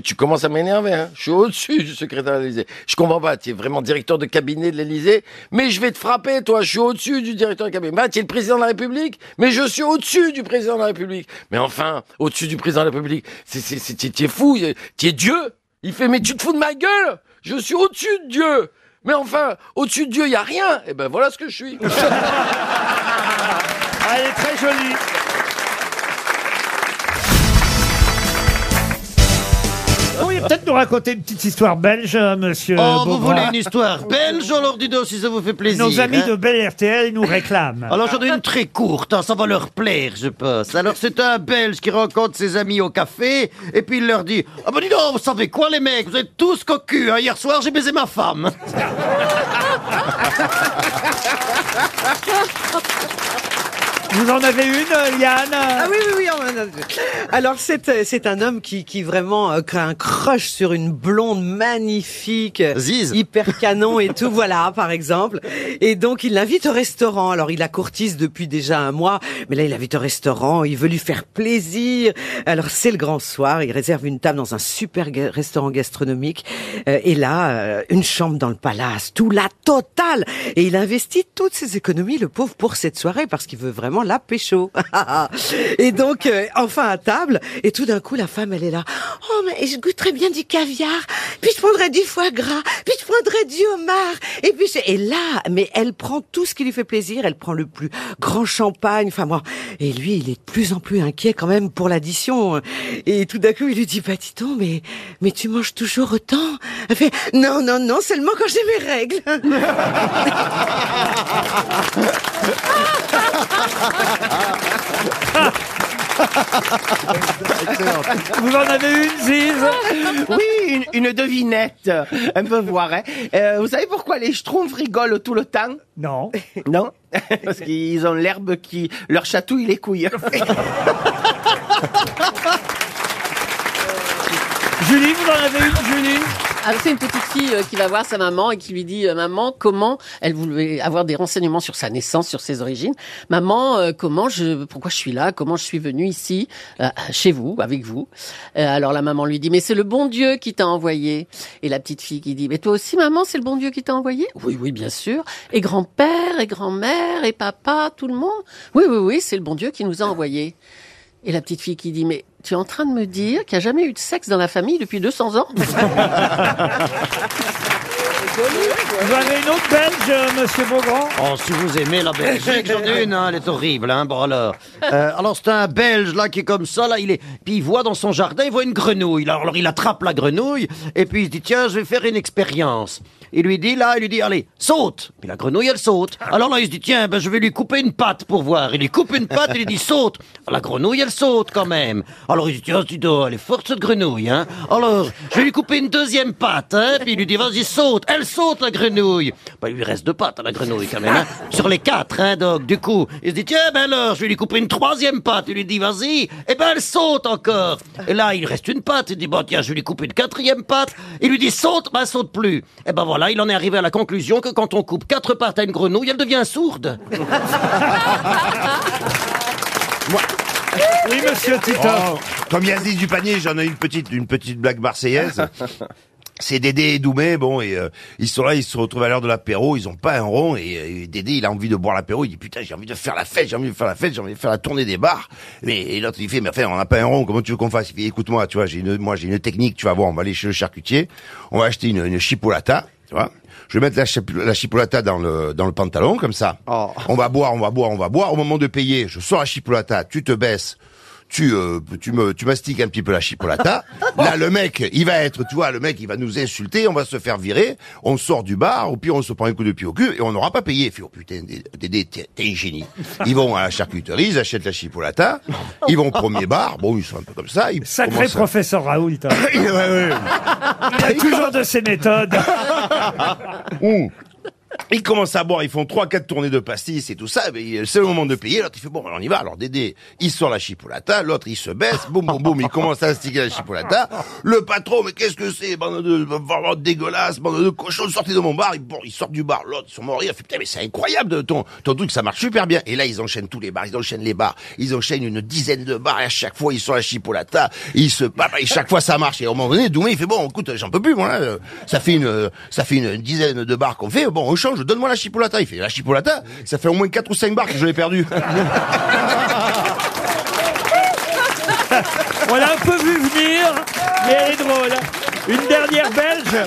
tu commences à m'énerver, hein. Je suis au-dessus du secrétaire de l'Élysée. Je comprends pas. Tu es vraiment directeur de cabinet de l'Élysée, mais je vais te frapper, toi. Je suis au-dessus du directeur de cabinet. Bah, tu es le président de la République, mais je suis au-dessus du président de la République. Mais enfin, au-dessus du président de la République, c'est, tu es fou. Tu es Dieu. Il fait, mais tu te fous de ma gueule. Je suis au-dessus de Dieu. Mais enfin, au-dessus de Dieu, il y a rien. Et ben, voilà ce que je suis. Ah, elle est très jolie. Peut-être nous raconter une petite histoire belge, euh, monsieur Oh, vous Beaugrand. voulez une histoire belge alors dis donc si ça vous fait plaisir. Nos amis hein. de Bel RTL nous réclament. Alors j'en ai une très courte, hein, ça va leur plaire, je pense. Alors c'est un Belge qui rencontre ses amis au café, et puis il leur dit « Ah bah dis donc, vous savez quoi les mecs, vous êtes tous cocus, hein, hier soir j'ai baisé ma femme. Vous en avez une, euh, Yann Ah oui, oui, oui, on en a deux. Alors, c'est, euh, c'est un homme qui, qui vraiment euh, a un crush sur une blonde magnifique, euh, hyper canon et tout, voilà, par exemple. Et donc, il l'invite au restaurant. Alors, il la courtise depuis déjà un mois, mais là, il l'invite au restaurant, il veut lui faire plaisir. Alors, c'est le grand soir, il réserve une table dans un super ga- restaurant gastronomique. Euh, et là, euh, une chambre dans le palace, tout la totale. Et il investit toutes ses économies, le pauvre, pour cette soirée, parce qu'il veut vraiment la pécho. et donc, euh, enfin à table, et tout d'un coup, la femme, elle est là. Oh, mais je goûterais bien du caviar, puis je prendrais du foie gras, puis je prendrais du homard, et puis je- et là, mais elle prend tout ce qui lui fait plaisir, elle prend le plus grand champagne, enfin moi, et lui, il est de plus en plus inquiet quand même pour l'addition. Et tout d'un coup, il lui dit, bah dis donc, mais, mais tu manges toujours autant? Elle fait, non, non, non, seulement quand j'ai mes règles. Vous en avez une, Ziz Oui, une, une devinette, un peu voir. Hein. Euh, vous savez pourquoi les schtroumpfs rigolent tout le temps? Non. Non? Parce qu'ils ont l'herbe qui leur chatouille les couilles. Julie, vous en avez une, Julie? Alors c'est une petite fille euh, qui va voir sa maman et qui lui dit euh, maman comment elle voulait avoir des renseignements sur sa naissance, sur ses origines. Maman euh, comment je pourquoi je suis là, comment je suis venue ici chez vous avec vous? Alors la maman lui dit mais c'est le bon Dieu qui t'a envoyé. Et la petite fille qui dit mais toi aussi maman c'est le bon Dieu qui t'a envoyé? Oui oui bien sûr. Et grand-père et grand-mère et papa tout le monde? Oui oui oui c'est le bon Dieu qui nous a envoyés. Et la petite fille qui dit mais tu es en train de me dire qu'il n'y a jamais eu de sexe dans la famille depuis 200 ans? Vous avez une autre monsieur Beaugrand Oh, si vous aimez la Belgique, j'en ai une, hein, elle est horrible, hein, bon alors. Euh, alors c'est un Belge, là, qui est comme ça, là, il est... Puis il voit dans son jardin, il voit une grenouille. Alors, il attrape la grenouille, et puis il se dit, tiens, je vais faire une expérience. Il lui dit, là, il lui dit, allez, saute Puis la grenouille, elle saute. Alors là, il se dit, tiens, ben, je vais lui couper une patte pour voir. Il lui coupe une patte, il lui dit, saute La grenouille, elle saute quand même. Alors il dit, tiens, donc, elle est forte, cette grenouille, hein Alors, je vais lui couper une deuxième patte, hein Puis il lui dit, vas-y, saute Elle saute, la grenouille Ben, lui reste deux pattes à la grenouille, quand même, hein Sur les quatre, hein, donc, du coup, il se dit, tiens, ben alors, je vais lui couper une troisième patte. Il lui dit, vas-y Eh ben, elle saute encore Et là, il reste une patte. Il dit, bon, tiens, je vais lui couper une quatrième patte. Il lui dit, saute Ben, elle saute plus Et ben voilà, il en est arrivé à la conclusion que quand on coupe quatre pattes à une grenouille, elle devient sourde Oui, monsieur Titoff. Oh, comme Yazid du panier, j'en ai une petite, une petite blague marseillaise. C'est Dédé et Doumé, bon, et euh, ils sont là, ils se retrouvent à l'heure de l'apéro, ils ont pas un rond, et, euh, Dédé, il a envie de boire l'apéro, il dit, putain, j'ai envie de faire la fête, j'ai envie de faire la fête, j'ai envie de faire la tournée des bars. Mais et l'autre, il fait, mais enfin, on n'a pas un rond, comment tu veux qu'on fasse? Il fait, écoute-moi, tu vois, j'ai une, moi, j'ai une technique, tu vas voir, on va aller chez le charcutier, on va acheter une, une chipolata, tu vois. Je vais mettre la, chip- la chipolata dans le, dans le pantalon, comme ça. On va boire, on va boire, on va boire. Au moment de payer, je sors la chipolata, tu te baisses, tu, euh, tu me, tu mastiques un petit peu la chipolata. Là, le mec, il va être, tu vois, le mec, il va nous insulter, on va se faire virer, on sort du bar, au pire, on se prend un coup de pied au cul et on n'aura pas payé. Fait, oh putain, Dédé, t'es t'es un génie. Ils vont à la charcuterie, ils achètent la chipolata, ils vont au premier bar, bon, ils sont un peu comme ça. Ils Sacré à- professeur Raoult. hein. Ouais, ouais. Il a toujours de ses méthodes. Ils commencent à boire, ils font trois, quatre tournées de pastis et tout ça, c'est le moment de payer, l'autre il fait bon, on y va, alors Dédé, il sort la chipolata, l'autre il se baisse, boum, boum, boum, il commence à sticker la chipolata, le patron, mais qu'est-ce que c'est, bande de, vraiment dégueulasse, bande de cochons, sortez de mon bar, il, bon, il sort du bar, l'autre, sont morts, il fait, putain, mais c'est incroyable, ton, ton truc, ça marche super bien, et là, ils enchaînent tous les bars, ils enchaînent les bars, ils enchaînent une dizaine de bars, et à chaque fois, ils sont la chipolata, ils se et chaque fois, ça marche, et un moment donné, Doumé, il fait, bon, écoute, j'en peux plus, moi, ça fait une, ça fait une dizaine de bars qu'on fait, change, donne-moi la chipolata, il fait, la chipolata, ça fait au moins 4 ou 5 bars que je l'ai perdu. On l'a un peu vu venir, mais elle est drôle. Une dernière belge.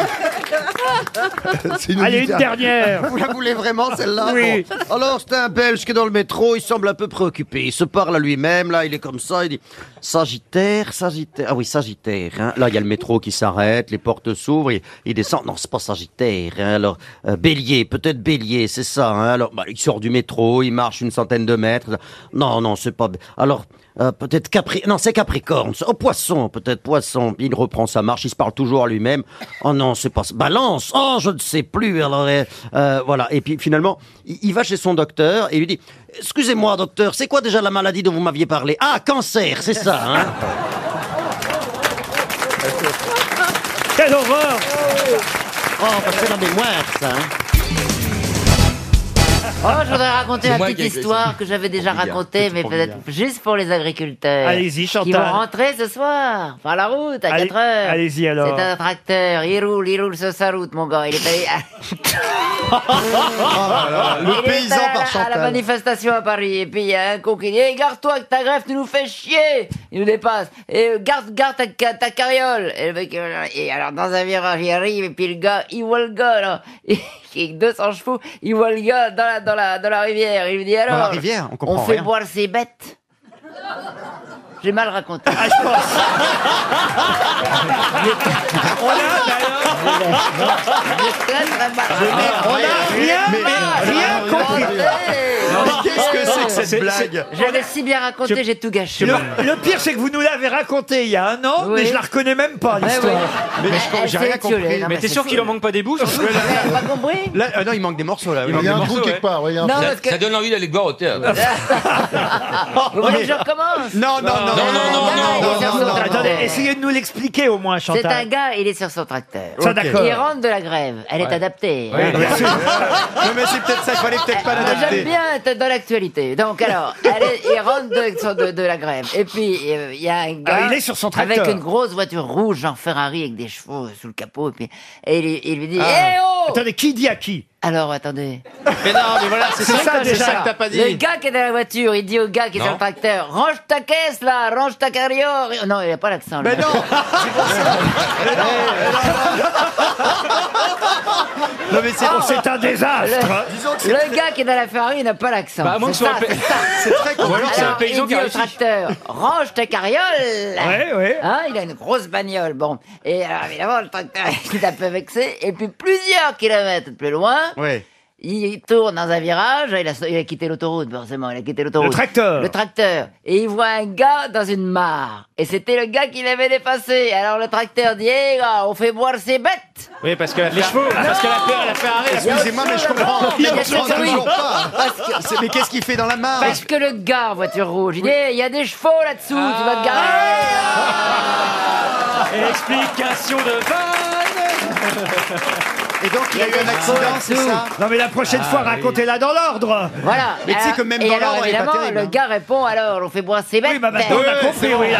Allez, une dernière. Vous la voulez vraiment, celle-là Oui. Bon. Alors, c'est un Belge qui est dans le métro, il semble un peu préoccupé. Il se parle à lui-même, là, il est comme ça, il dit Sagittaire, Sagittaire. Ah oui, Sagittaire. hein. Là, il y a le métro qui s'arrête, les portes s'ouvrent, il, il descend. Non, c'est pas Sagittaire. hein. Alors, euh, Bélier, peut-être Bélier, c'est ça. hein. Alors, bah, il sort du métro, il marche une centaine de mètres. Non, non, c'est pas. Alors. Euh, peut-être Capri... Non, c'est Capricorne. Oh, Poisson, peut-être Poisson. Il reprend sa marche, il se parle toujours à lui-même. Oh non, c'est pas... Balance Oh, je ne sais plus. Alors, euh, euh, voilà. Et puis, finalement, il, va chez son docteur et lui dit... Excusez-moi, docteur, c'est quoi déjà la maladie dont vous m'aviez parlé? Ah, cancer, c'est ça, hein Quelle horreur Oh, parce que c'est la mémoire, ça, hein Oh, je voudrais raconter C'est une moi petite qui ai écrit histoire que j'avais déjà racontée, mais peut-être juste pour les agriculteurs. Allez-y, Chantal. Qui vont rentrer ce soir, par la route, à Allez- 4 heures. allez-y, alors. C'est un tracteur, il roule, il roule sur sa route, mon gars. Il est allé... le Il est paysan par à la Chantal. manifestation à Paris, et puis il y a un con qui dit hey, Garde-toi que ta greffe, tu nous fais chier Il nous dépasse. Et euh, garde, garde ta, ta, ta carriole Et le mec, euh, et alors dans un virage, il arrive, et puis le gars, il voit le gars, là, qui est 200 chevaux, il voit le gars dans la, dans la, dans la rivière. Il lui dit Alors, la rivière, on comprend fait rien. boire ses bêtes J'ai mal raconté. Ah, je On a rien, rien compris. qu'est-ce que c'est que cette blague J'avais si bien raconté, j'ai tout gâché. Le, le pire, c'est que vous nous l'avez raconté il y a un an, Oui. mais je la reconnais même pas, Ouais, l'histoire. Mais j'ai rien compris. Mais t'es c'est sûr qu'il en manque pas des bouts pas compris? Là, euh, non, il manque des morceaux là. Il y a un manque des trou morceaux, quelque part, ouais, il y a un Non, trou. parce que- Ça donne envie d'aller boire au théâtre. Vous voulez que je recommence Non, non, non, non, non, non, son Attendez, essayez de nous l'expliquer au moins, C'est un Chantal. gars, il est sur son tracteur. Ça, d'accord. Il rentre de la grève. Elle est adaptée. Oui, hein. bien sûr. non, mais c'est peut-être ça, il fallait peut-être pas l'adapter. J'aime bien être dans l'actualité. Donc alors, elle est- il rentre de, sur- de, de la grève. Et puis, euh, il y a un gars Ah, il est sur son tracteur. avec une grosse voiture rouge, genre Ferrari, avec des chevaux sous le capot. Et, puis, et il, il lui dit, Ah. Eh oh Attendez, qui dit à qui Alors, attendez. Mais non, mais voilà, c'est ça, déjà. ça que t'as pas Le dit. gars qui est dans la voiture, il dit au gars qui est sur le tracteur, range ta caisse là, range ta carrière. Non, il n'y a pas l'accent. Mais là. non Non, mais c'est Oh, C'est un désastre. Le, le gars qui est dans la Ferrari, il n'a pas l'accent. Bah, à moins que C'est ce soit un c'est très con. Ou alors c'est un paysan il qui dit a au réussi. tracteur, range ta carriole. Ouais, ouais. Hein, il a une grosse bagnole. Bon. Et alors, évidemment, le tracteur est un peu vexé. Et puis, plusieurs kilomètres plus loin, Ouais. il tourne dans un virage. Il a, il a quitté l'autoroute, forcément. Il a quitté l'autoroute. Le tracteur. Le tracteur. Et il voit un gars dans une mare. Et c'était le gars qui l'avait dépassé. Alors, le tracteur dit, eh, gars, on fait boire ses bêtes. Oui, parce que les chevaux, parce que la, la Ferrari, elle- Excusez-moi, mais je comprends. Oui. Mais qu'est-ce qu'il fait dans la mare Parce que le gars en voiture rouge, il dit, Eh, il y a des chevaux là-dessous, tu vas te garer. explication de vanne. Et donc, il y a eu un accident, c'est ça Non, mais la prochaine fois, racontez-la dans l'ordre. Voilà. Mais tu sais que même et dans alors, l'ordre, elle est pas évidemment, terrible, le hein. gars répond, alors, on fait boire ses bêtes. Oui, bah maintenant, on a compris, oui, là.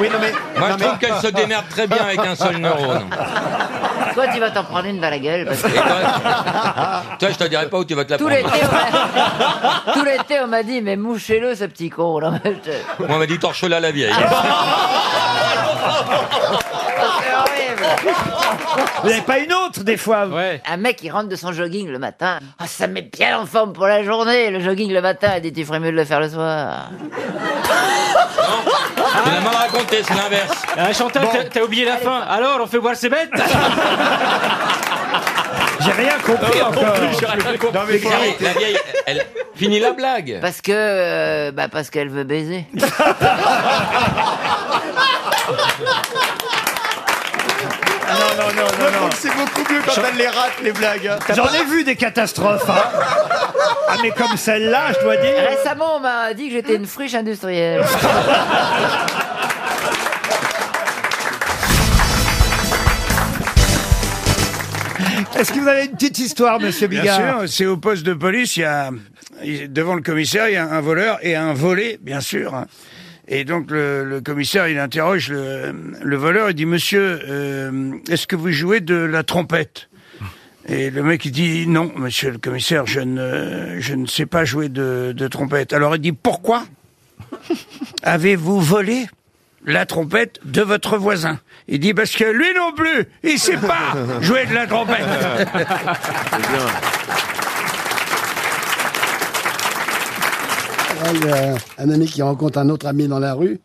Oui, non, mais. Moi, non, je trouve qu'elle se démerde très bien avec un seul neurone. Toi, tu vas t'en prendre une dans la gueule. Parce que... Et toi, toi, je te dirais pas où tu vas te la Tout prendre. l'été, on m'a- tout l'été, on m'a dit, mais mouchez-le, ce petit con. Je- Moi, on m'a dit torche-la la vieille. C'est horrible. Vous n'avez pas une autre, des fois Ouais. Un mec, il rentre de son jogging le matin. Ah, ça me met bien en forme pour la journée. Le jogging le matin, il dit, tu ferais mieux de le faire le soir. Tu l'as mal raconté, c'est l'inverse. Ah, Chantal, t'as- t'as oublié la fin. Alors, on fait boire ses bêtes J'ai rien compris encore. J'ai rien compris. La vieille, la vieille, elle finit la blague. Parce que, euh, bah, parce qu'elle veut baiser. non, non, non, non, non. C'est beaucoup mieux quand elle les rate, les blagues. hein. J'en ai vu des catastrophes. hein. Ah, mais comme celle-là, je dois dire. Récemment, on m'a dit que j'étais une friche industrielle. Est-ce que vous avez une petite histoire, monsieur Bien Bigard sûr, c'est au poste de police, il y a, il- devant le commissaire, il y a un voleur et un volé, bien sûr. Et donc le, le commissaire, il interroge le, le voleur, il dit, monsieur, euh, est-ce que vous jouez de la trompette? Et le mec, il dit, non, monsieur le commissaire, je ne, je ne sais pas jouer de, de trompette. Alors il dit, pourquoi avez-vous volé la trompette de votre voisin? Il dit parce que lui non plus, il sait pas jouer de la trompette. Il y a un ami qui rencontre un autre ami dans la rue.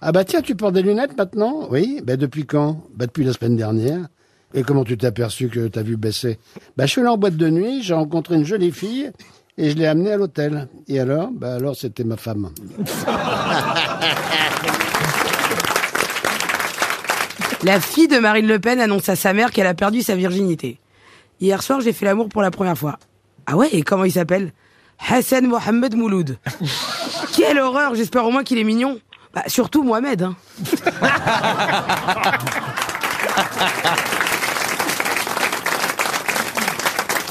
Ah bah tiens, tu portes des lunettes maintenant? Oui. Bah depuis quand? Bah depuis la semaine dernière. Et comment tu t'es aperçu que t'as vu baisser? Bah je suis allé en boîte de nuit, j'ai rencontré une jolie fille et je l'ai amenée à l'hôtel. Et alors? Bah alors c'était ma femme. La fille de Marine Le Pen annonce à sa mère qu'elle a perdu sa virginité. Hier soir, j'ai fait l'amour pour la première fois. Ah ouais, et comment il s'appelle? Hassan Mohamed Mouloud. Quelle horreur, j'espère au moins qu'il est mignon. Bah, surtout Mohamed. Hein.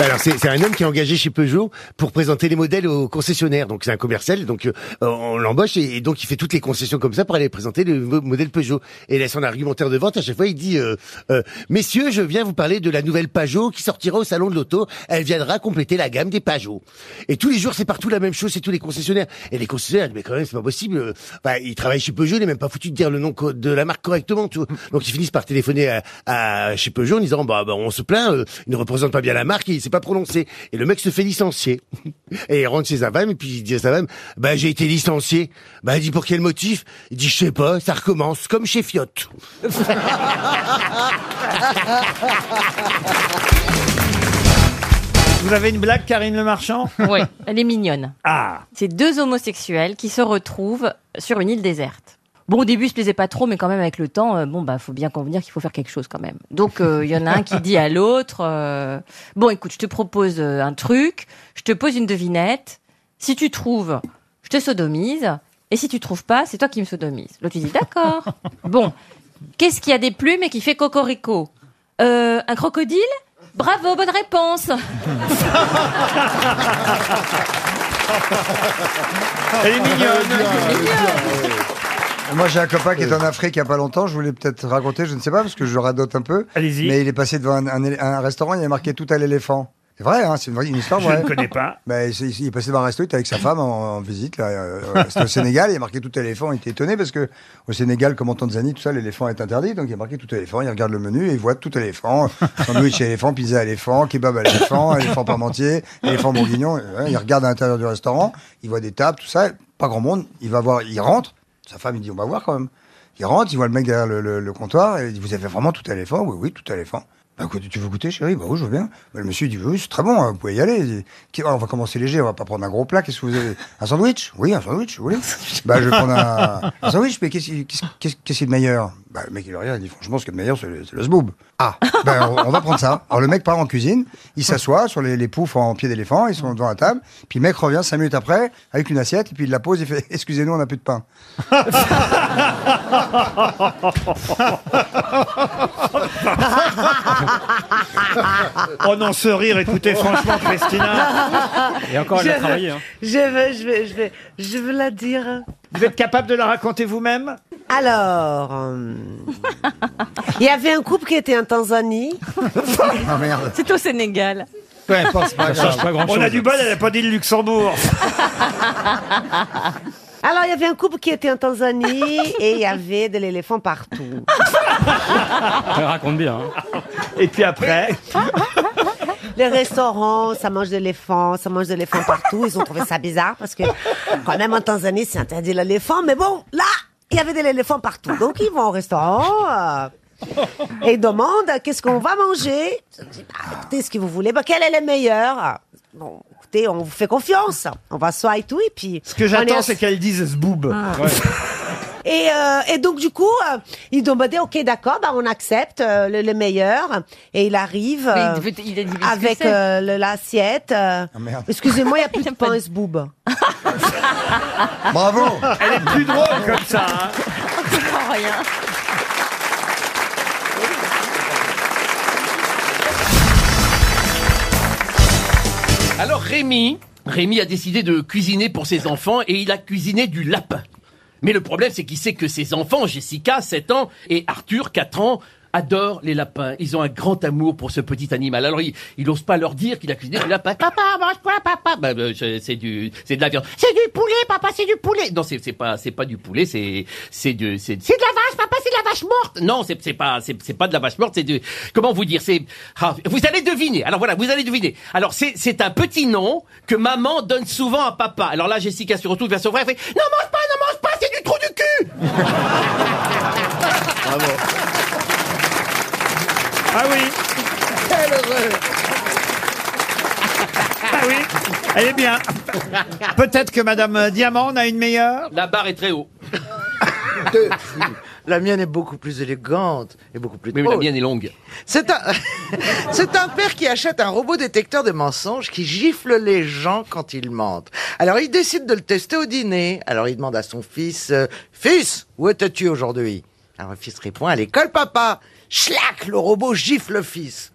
Alors c'est un homme qui est engagé chez Peugeot pour présenter les modèles aux concessionnaires. Donc c'est un commercial, donc euh, on l'embauche et, donc il fait toutes les concessions comme ça pour aller présenter le mo- modèle Peugeot. Et là son argumentaire de vente à chaque fois il dit euh, euh, messieurs je viens vous parler de la nouvelle Peugeot qui sortira au salon de l'auto. Elle viendra compléter la gamme des Peugeot. Et tous les jours c'est partout la même chose, c'est tous les concessionnaires. Et les concessionnaires mais quand même c'est pas possible. euh, Enfin ils travaillent chez Peugeot, il n'est même pas foutu de dire le nom de la marque correctement. Donc ils finissent par téléphoner à, à- chez Peugeot en disant bah, bah, on se plaint, euh, il ne représente pas bien la marque, il pas prononcé. Et le mec se fait licencier. Et il rentre chez sa femme et puis il dit à sa femme bah j'ai été licencié. Bah il dit pour quel motif? Il dit je sais pas, ça recommence comme chez Fiat. Vous avez une blague, Karine Le Marchand? Oui, elle est mignonne. Ah C'est deux homosexuels qui se retrouvent sur une île déserte. Bon, au début, ils se plaisaient pas trop, mais quand même, avec le temps, euh, bon, bah, faut bien convenir qu'il faut faire quelque chose quand même. Donc, euh, il y en a un qui dit à l'autre, euh, bon, écoute, je te propose euh, un truc, je te pose une devinette. Si tu trouves, je te sodomise. Et si tu trouves pas, c'est toi qui me sodomise. L'autre, il dit, d'accord. Bon, qu'est-ce qui a des plumes et qui fait cocorico? Euh, Un crocodile? Bravo, bonne réponse. Elle est mignonne. Moi, j'ai un copain qui est en Afrique il n'y a pas longtemps. Je voulais peut-être raconter, je ne sais pas, parce que je radote un peu. Allez-y. Mais il est passé devant un, un- un restaurant, il y a marqué tout à l'éléphant. C'est vrai, hein, c'est une, vraie- une histoire Je vraie. ne connais pas. C'est- il est passé devant un resto, il était avec sa femme en, en visite. là, euh, euh, C'était au Sénégal, il y a marqué tout à l'éléphant. Il était étonné parce que au Sénégal, comme en Tanzanie, tout ça, l'éléphant est interdit. Donc il y a marqué tout à l'éléphant. Il regarde le menu et il voit tout à l'éléphant. Sandwich à éléphant, pizza à éléphant, kebab à l'éléphant, éléphant parmentier, éléphant bourguignon. Euh, Il regarde à l'intérieur du restaurant, il voit des tables, tout ça. Pas grand monde. Il va voir, il rentre. Sa femme, il dit, on va voir quand même. Il rentre, il voit le mec derrière le, le- le comptoir et il dit, vous avez vraiment tout à l'éléphant Oui, oui, tout à l'éléphant. Bah, quoi, tu veux goûter, chérie? Bah oui, je veux bien. Bah, le monsieur dit, oui, c'est très bon, hein, vous pouvez y aller. Il dit, Qui- on va commencer léger, on va pas prendre un gros plat. Qu'est-ce que vous avez? Un sandwich? Oui, un sandwich, voulez Bah, je vais prendre un, un sandwich, mais qu'est-ce qui qu'est-ce- qu'est-ce- qu'est-ce qui est le meilleur? Bah, le mec, il regarde, il dit, franchement, ce qui est le meilleur, c'est le, c'est le zboob. Ah, ben, on, on va prendre ça. Alors, le mec part en cuisine, il s'assoit sur les, les poufs en pied d'éléphant, ils sont devant la table, puis le mec revient cinq minutes après, avec une assiette, et puis il la pose, il fait, excusez-nous, on n'a plus de pain. oh non, ce rire, écoutez, franchement, Christina. Et encore, elle a Je travaillé. veux- hein. Je veux, je vais, je vais, je veux la dire. Vous êtes capable de la raconter vous-même? Alors, euh, il y avait un couple qui était en Tanzanie. Ah merde. C'est au Sénégal. Ouais, pas, c'est pas grave. On a du bol, elle n'a pas dit le Luxembourg. Alors, il y avait un couple qui était en Tanzanie et il y avait de l'éléphant partout. Elle raconte bien. hein. Et puis après? Les restaurants, ça mange de l'éléphant, ça mange de l'éléphant partout. Ils ont trouvé ça bizarre parce que quand même en Tanzanie, c'est interdit l'éléphant. Mais bon, là, il y avait de l'éléphant partout. Donc, ils vont au restaurant euh, et ils demandent qu'est-ce qu'on va manger? Je dis, bah, écoutez, ce que vous voulez, bah, quel est le meilleur? Bon, écoutez, on vous fait confiance. On va s'asseoir et tout. Et puis, Ce que j'attends, est c'est qu'elle dise zboob. Ah. Ouais. et, euh, et donc du coup, euh, ils demandaient, ok, d'accord, bah, on accepte euh, le, le meilleur. Et il arrive Mais il euh, devait- il a dit ce que avec c'est. euh, le- l'assiette. euh, merde. Excusez-moi, il n'y a plus de pain et ce boob. Bravo Elle est plus drôle comme ça. hein. rien. Alors Rémi, Rémi a décidé de cuisiner pour ses enfants et il a cuisiné du lapin. Mais le problème, c'est qu'il sait que ses enfants, Jessica, 7 ans, et Arthur, 4 ans, adorent les lapins. Ils ont un grand amour pour ce petit animal. Alors, il, il ose pas leur dire qu'il a cuisiné du lapin. Papa, mange quoi, papa? Bah, bah, c'est du, c'est de la viande. C'est du poulet, papa, c'est du poulet. Non, c'est c'est pas, c'est pas du poulet, c'est, c'est du, c'est, c'est de la vache, papa, c'est de la vache morte. Non, c'est c'est pas, c'est pas de la vache morte, c'est du, comment vous dire, c'est, ah, vous allez deviner. Alors voilà, vous allez deviner. Alors c'est c'est un petit nom que maman donne souvent à papa. Alors là, Jessica se retourne vers son frère et fait, non mange pas, non mange pas, c'est du trou du cul. Bravo. Ah oui. Ah oui, elle est bien. Peut-être que Madame Diamant en a une meilleure? La barre est très haut. La mienne est beaucoup plus élégante et beaucoup plus Oui, mais la mienne est longue. C'est un, c'est un père qui achète un robot détecteur de mensonges qui gifle les gens quand ils mentent. Alors il décide de le tester au dîner. Alors il demande à son fils, euh, Fils, où étais-tu aujourd'hui? Alors le fils répond, à l'école papa. Schlac, le robot gifle le fils.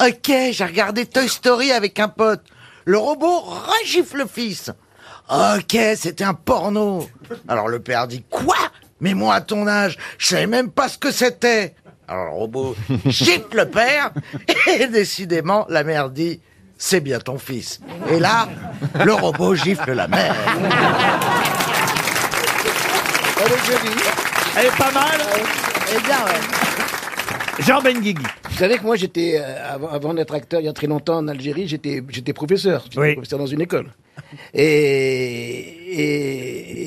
Ok, j'ai regardé Toy Story avec un pote. Le robot regifle le fils. Ok, c'était un porno. Alors le père dit, quoi? Mais moi à ton âge, je savais même pas ce que c'était. Alors le robot gifle le père, et décidément, la mère dit, c'est bien ton fils. Et là, le robot gifle la mère. Elle est jolie. Elle est pas mal. Eh bien, ouais. Jean Benguigui. Vous savez que moi, j'étais, euh, avant, avant d'être acteur il y a très longtemps en Algérie, j'étais, j'étais professeur. J'étais professeur dans une école. Et,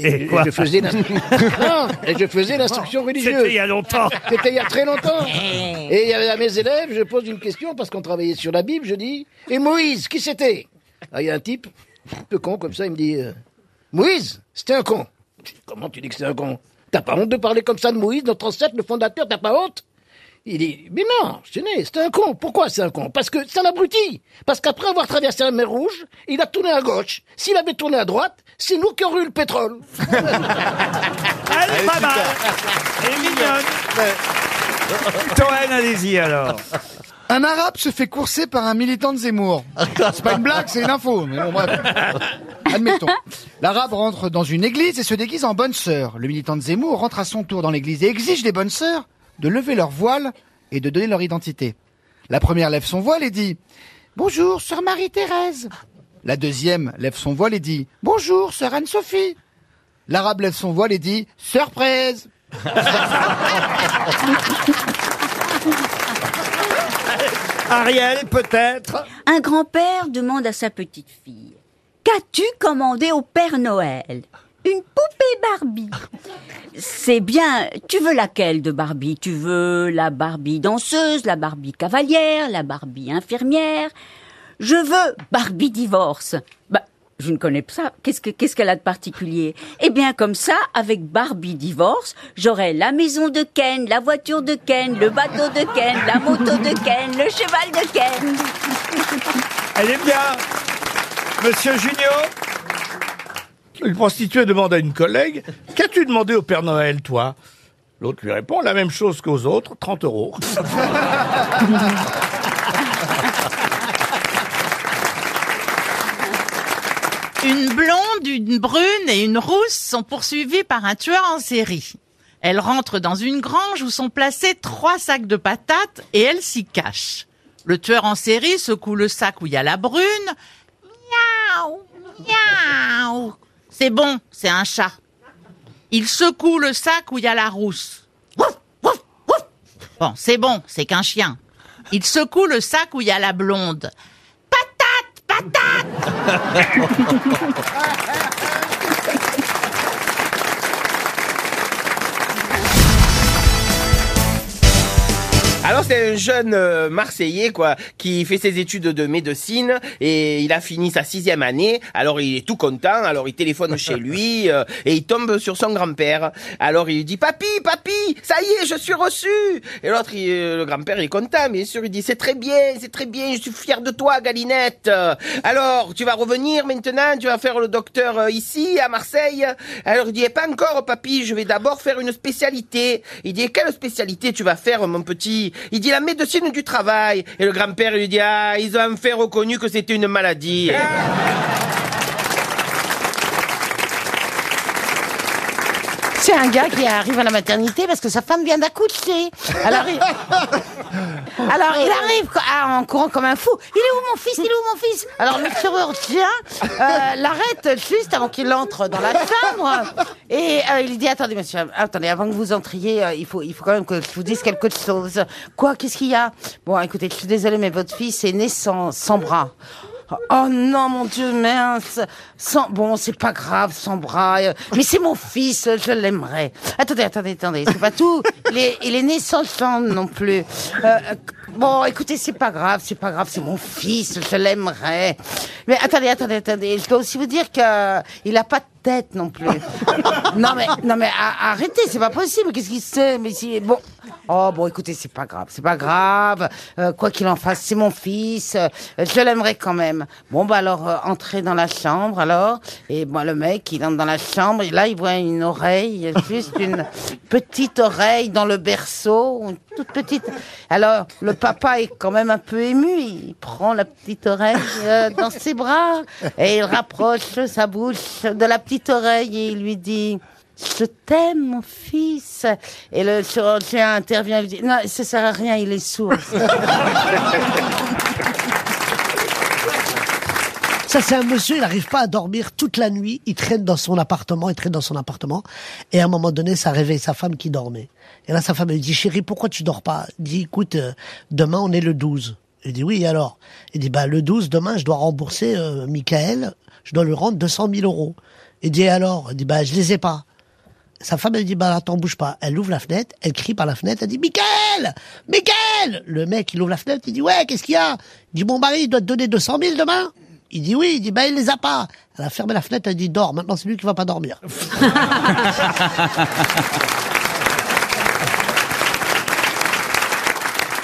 et, Et quoi je faisais l'in- Non, et je faisais l'instruction religieuse. C'était il y a longtemps. C'était il y a très longtemps. Et il y avait à mes élèves, je pose une question parce qu'on travaillait sur la Bible, je dis, et Moïse, qui c'était? Ah, Il y a un type, un peu con comme ça, il me dit, euh, Moïse, c'était un con. Comment tu dis que c'est un con? T'as pas honte de parler comme ça de Moïse, notre ancêtre, le fondateur, t'as pas honte? Il dit, mais non, c'était un con. Pourquoi c'est un con? Parce que c'est un abruti. Parce qu'après avoir traversé la mer Rouge, il a tourné à gauche. S'il avait tourné à droite, c'est nous qui aurions eu le pétrole. Elle est pas mal. Elle est mignonne. Toen, allez-y alors. Un arabe se fait courser par un militant de Zemmour. C'est pas une blague, c'est une info. Mais bon, bref. Admettons. L'arabe rentre dans une église et se déguise en bonne sœur. Le militant de Zemmour rentre à son tour dans l'église et exige des bonnes sœurs de lever leur voile et de donner leur identité. La première lève son voile et dit Bonjour, sœur Marie-Thérèse. La deuxième lève son voile et dit Bonjour, sœur Anne-Sophie. L'arabe lève son voile et dit Surprise. Ariel, peut-être? Un grand-père demande à sa petite fille Qu'as-tu commandé au Père Noël? Une poupée Barbie. C'est bien. Tu veux laquelle de Barbie? Tu veux la Barbie danseuse, la Barbie cavalière, la Barbie infirmière? Je veux Barbie divorce. Bah, je ne connais pas ça. Qu'est-ce que- qu'est-ce qu'elle a de particulier? Eh bien, comme ça, avec Barbie divorce, j'aurai la maison de Ken, la voiture de Ken, le bateau de Ken, la moto de Ken, le cheval de Ken. Elle est bien. Monsieur Junior Une prostituée demande à une collègue Qu'as-tu demandé au Père Noël, toi? L'autre lui répond la même chose qu'aux autres 30 euros. Une blonde, une brune et une rousse sont poursuivies par un tueur en série. Elles rentrent dans une grange où sont placés trois sacs de patates et elles s'y cachent. Le tueur en série secoue le sac où il y a la brune. Miaou, miaou. C'est bon, c'est un chat. Il secoue le sac où il y a la rousse. Bon, c'est bon, c'est qu'un chien. Il secoue le sac où il y a la blonde. Patate, patate. Alors c'est un jeune euh, Marseillais quoi qui fait ses études de médecine et il a fini sa sixième année. Alors il est tout content. Alors il téléphone chez lui euh, et il tombe sur son grand-père. Alors il lui dit papy papy ça y est je suis reçu. Et l'autre il- euh, le grand-père il est content bien sûr il dit c'est très bien c'est très bien je suis fier de toi Galinette. Alors tu vas revenir maintenant tu vas faire le docteur euh, ici à Marseille. Alors il dit Eh, pas encore papy je vais d'abord faire une spécialité. Il dit quelle spécialité tu vas faire mon petit? Il dit la médecine du travail. Et le grand-père lui dit ah ils ont enfin reconnu que c'était une maladie. C'est un gars qui arrive à la maternité parce que sa femme vient d'accoucher. Alors il... Alors il arrive ah, en courant comme un fou. Il est où mon fils? Il est où mon fils? Alors le chirurgien euh, l'arrête juste avant qu'il entre dans la chambre et euh, il dit attendez monsieur, attendez avant que vous entriez, euh, il faut il faut quand même que je vous dise quelque chose. Quoi? Qu'est-ce qu'il y a? Bon écoutez, je suis désolée mais votre fils est né sans, sans bras. Oh non, mon Dieu, mince. Sans, bon, c'est pas grave, sans bras. euh, Mais c'est mon fils, je l'aimerais. Attendez, attendez, attendez, c'est pas tout. Il est, il est né sans jambes non plus. Euh, euh, bon, écoutez, c'est pas grave, c'est pas grave, c'est mon fils, je l'aimerais. Mais attendez, attendez, attendez, je dois aussi vous dire que il a pas tête non plus. non mais, non mais a- arrêtez, c'est pas possible. Qu'est-ce qu'il sait Mais si, bon. Oh bon, écoutez, c'est pas grave, c'est pas grave. Euh, quoi qu'il en fasse, c'est mon fils. euh, je l'aimerais quand même. Bon bah alors, euh, entrez dans la chambre alors. Et moi le mec, il entre dans la chambre et là il voit une oreille, juste une petite oreille dans le berceau, une toute petite. Alors le papa est quand même un peu ému. Il prend la petite oreille euh, dans ses bras et il rapproche sa bouche de la petite oreille et il lui dit. Je t'aime, mon fils. Et le chirurgien intervient et lui dit, non, ça sert à rien, il est sourd. Ça, c'est un monsieur, il n'arrive pas à dormir toute la nuit. Il traîne dans son appartement, il traîne dans son appartement. Et à un moment donné, ça réveille sa femme qui dormait. Et là, sa femme, elle dit, chérie, pourquoi tu dors pas? Il dit, écoute, euh, demain, on est le 12. Il dit, oui, alors? Il dit, bah, le 12, demain, je dois rembourser, euh, Michael. Je dois lui rendre 200 000 euros. Il dit, alors? Il dit, bah, je les ai pas. Sa femme, elle dit, bah, attends, bouge pas. Elle ouvre la fenêtre, elle crie par la fenêtre, elle dit, Michael! Michael! Le mec, il ouvre la fenêtre, il dit, ouais, qu'est-ce qu'il y a? Il dit, mon mari, il doit te donner 200 000 demain? Il dit oui, il dit, bah, il les a pas. Elle a fermé la fenêtre, elle dit, dors. Maintenant, c'est lui qui va pas dormir.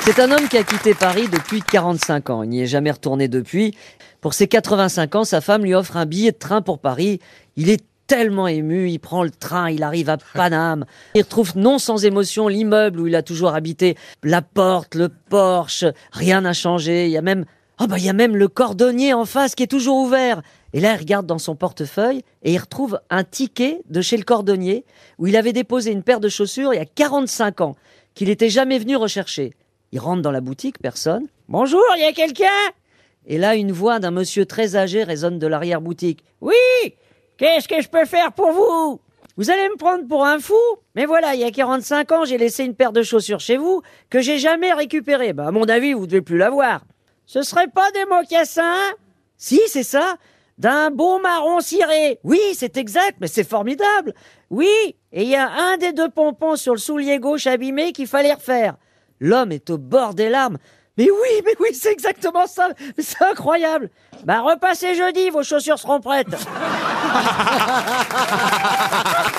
C'est un homme qui a quitté Paris depuis 45 ans. Il n'y est jamais retourné depuis. Pour ses 85 ans, sa femme lui offre un billet de train pour Paris. Il est tellement ému, il prend le train, il arrive à Paname. Il retrouve non sans émotion l'immeuble où il a toujours habité. La porte, le Porsche, rien n'a changé. Il y a même, oh bah, il y a même le cordonnier en face qui est toujours ouvert. Et là, il regarde dans son portefeuille et il retrouve un ticket de chez le cordonnier où il avait déposé une paire de chaussures il y a 45 ans, qu'il n'était jamais venu rechercher. Il rentre dans la boutique, personne. Bonjour, il y a quelqu'un Et là, une voix d'un monsieur très âgé résonne de l'arrière-boutique. Oui Qu'est-ce que je peux faire pour vous Vous allez me prendre pour un fou Mais voilà, il y a 45 ans, j'ai laissé une paire de chaussures chez vous que j'ai jamais récupérée. Bah, à mon avis, vous devez plus l'avoir. Ce serait pas des mocassins? Si, c'est ça. D'un beau marron ciré. Oui, c'est exact, mais c'est formidable. Oui, et il y a un des deux pompons sur le soulier gauche abîmé qu'il fallait refaire. L'homme est au bord des larmes. Mais oui, mais oui, c'est exactement ça. C'est incroyable. Bah, repassez jeudi, vos chaussures seront prêtes.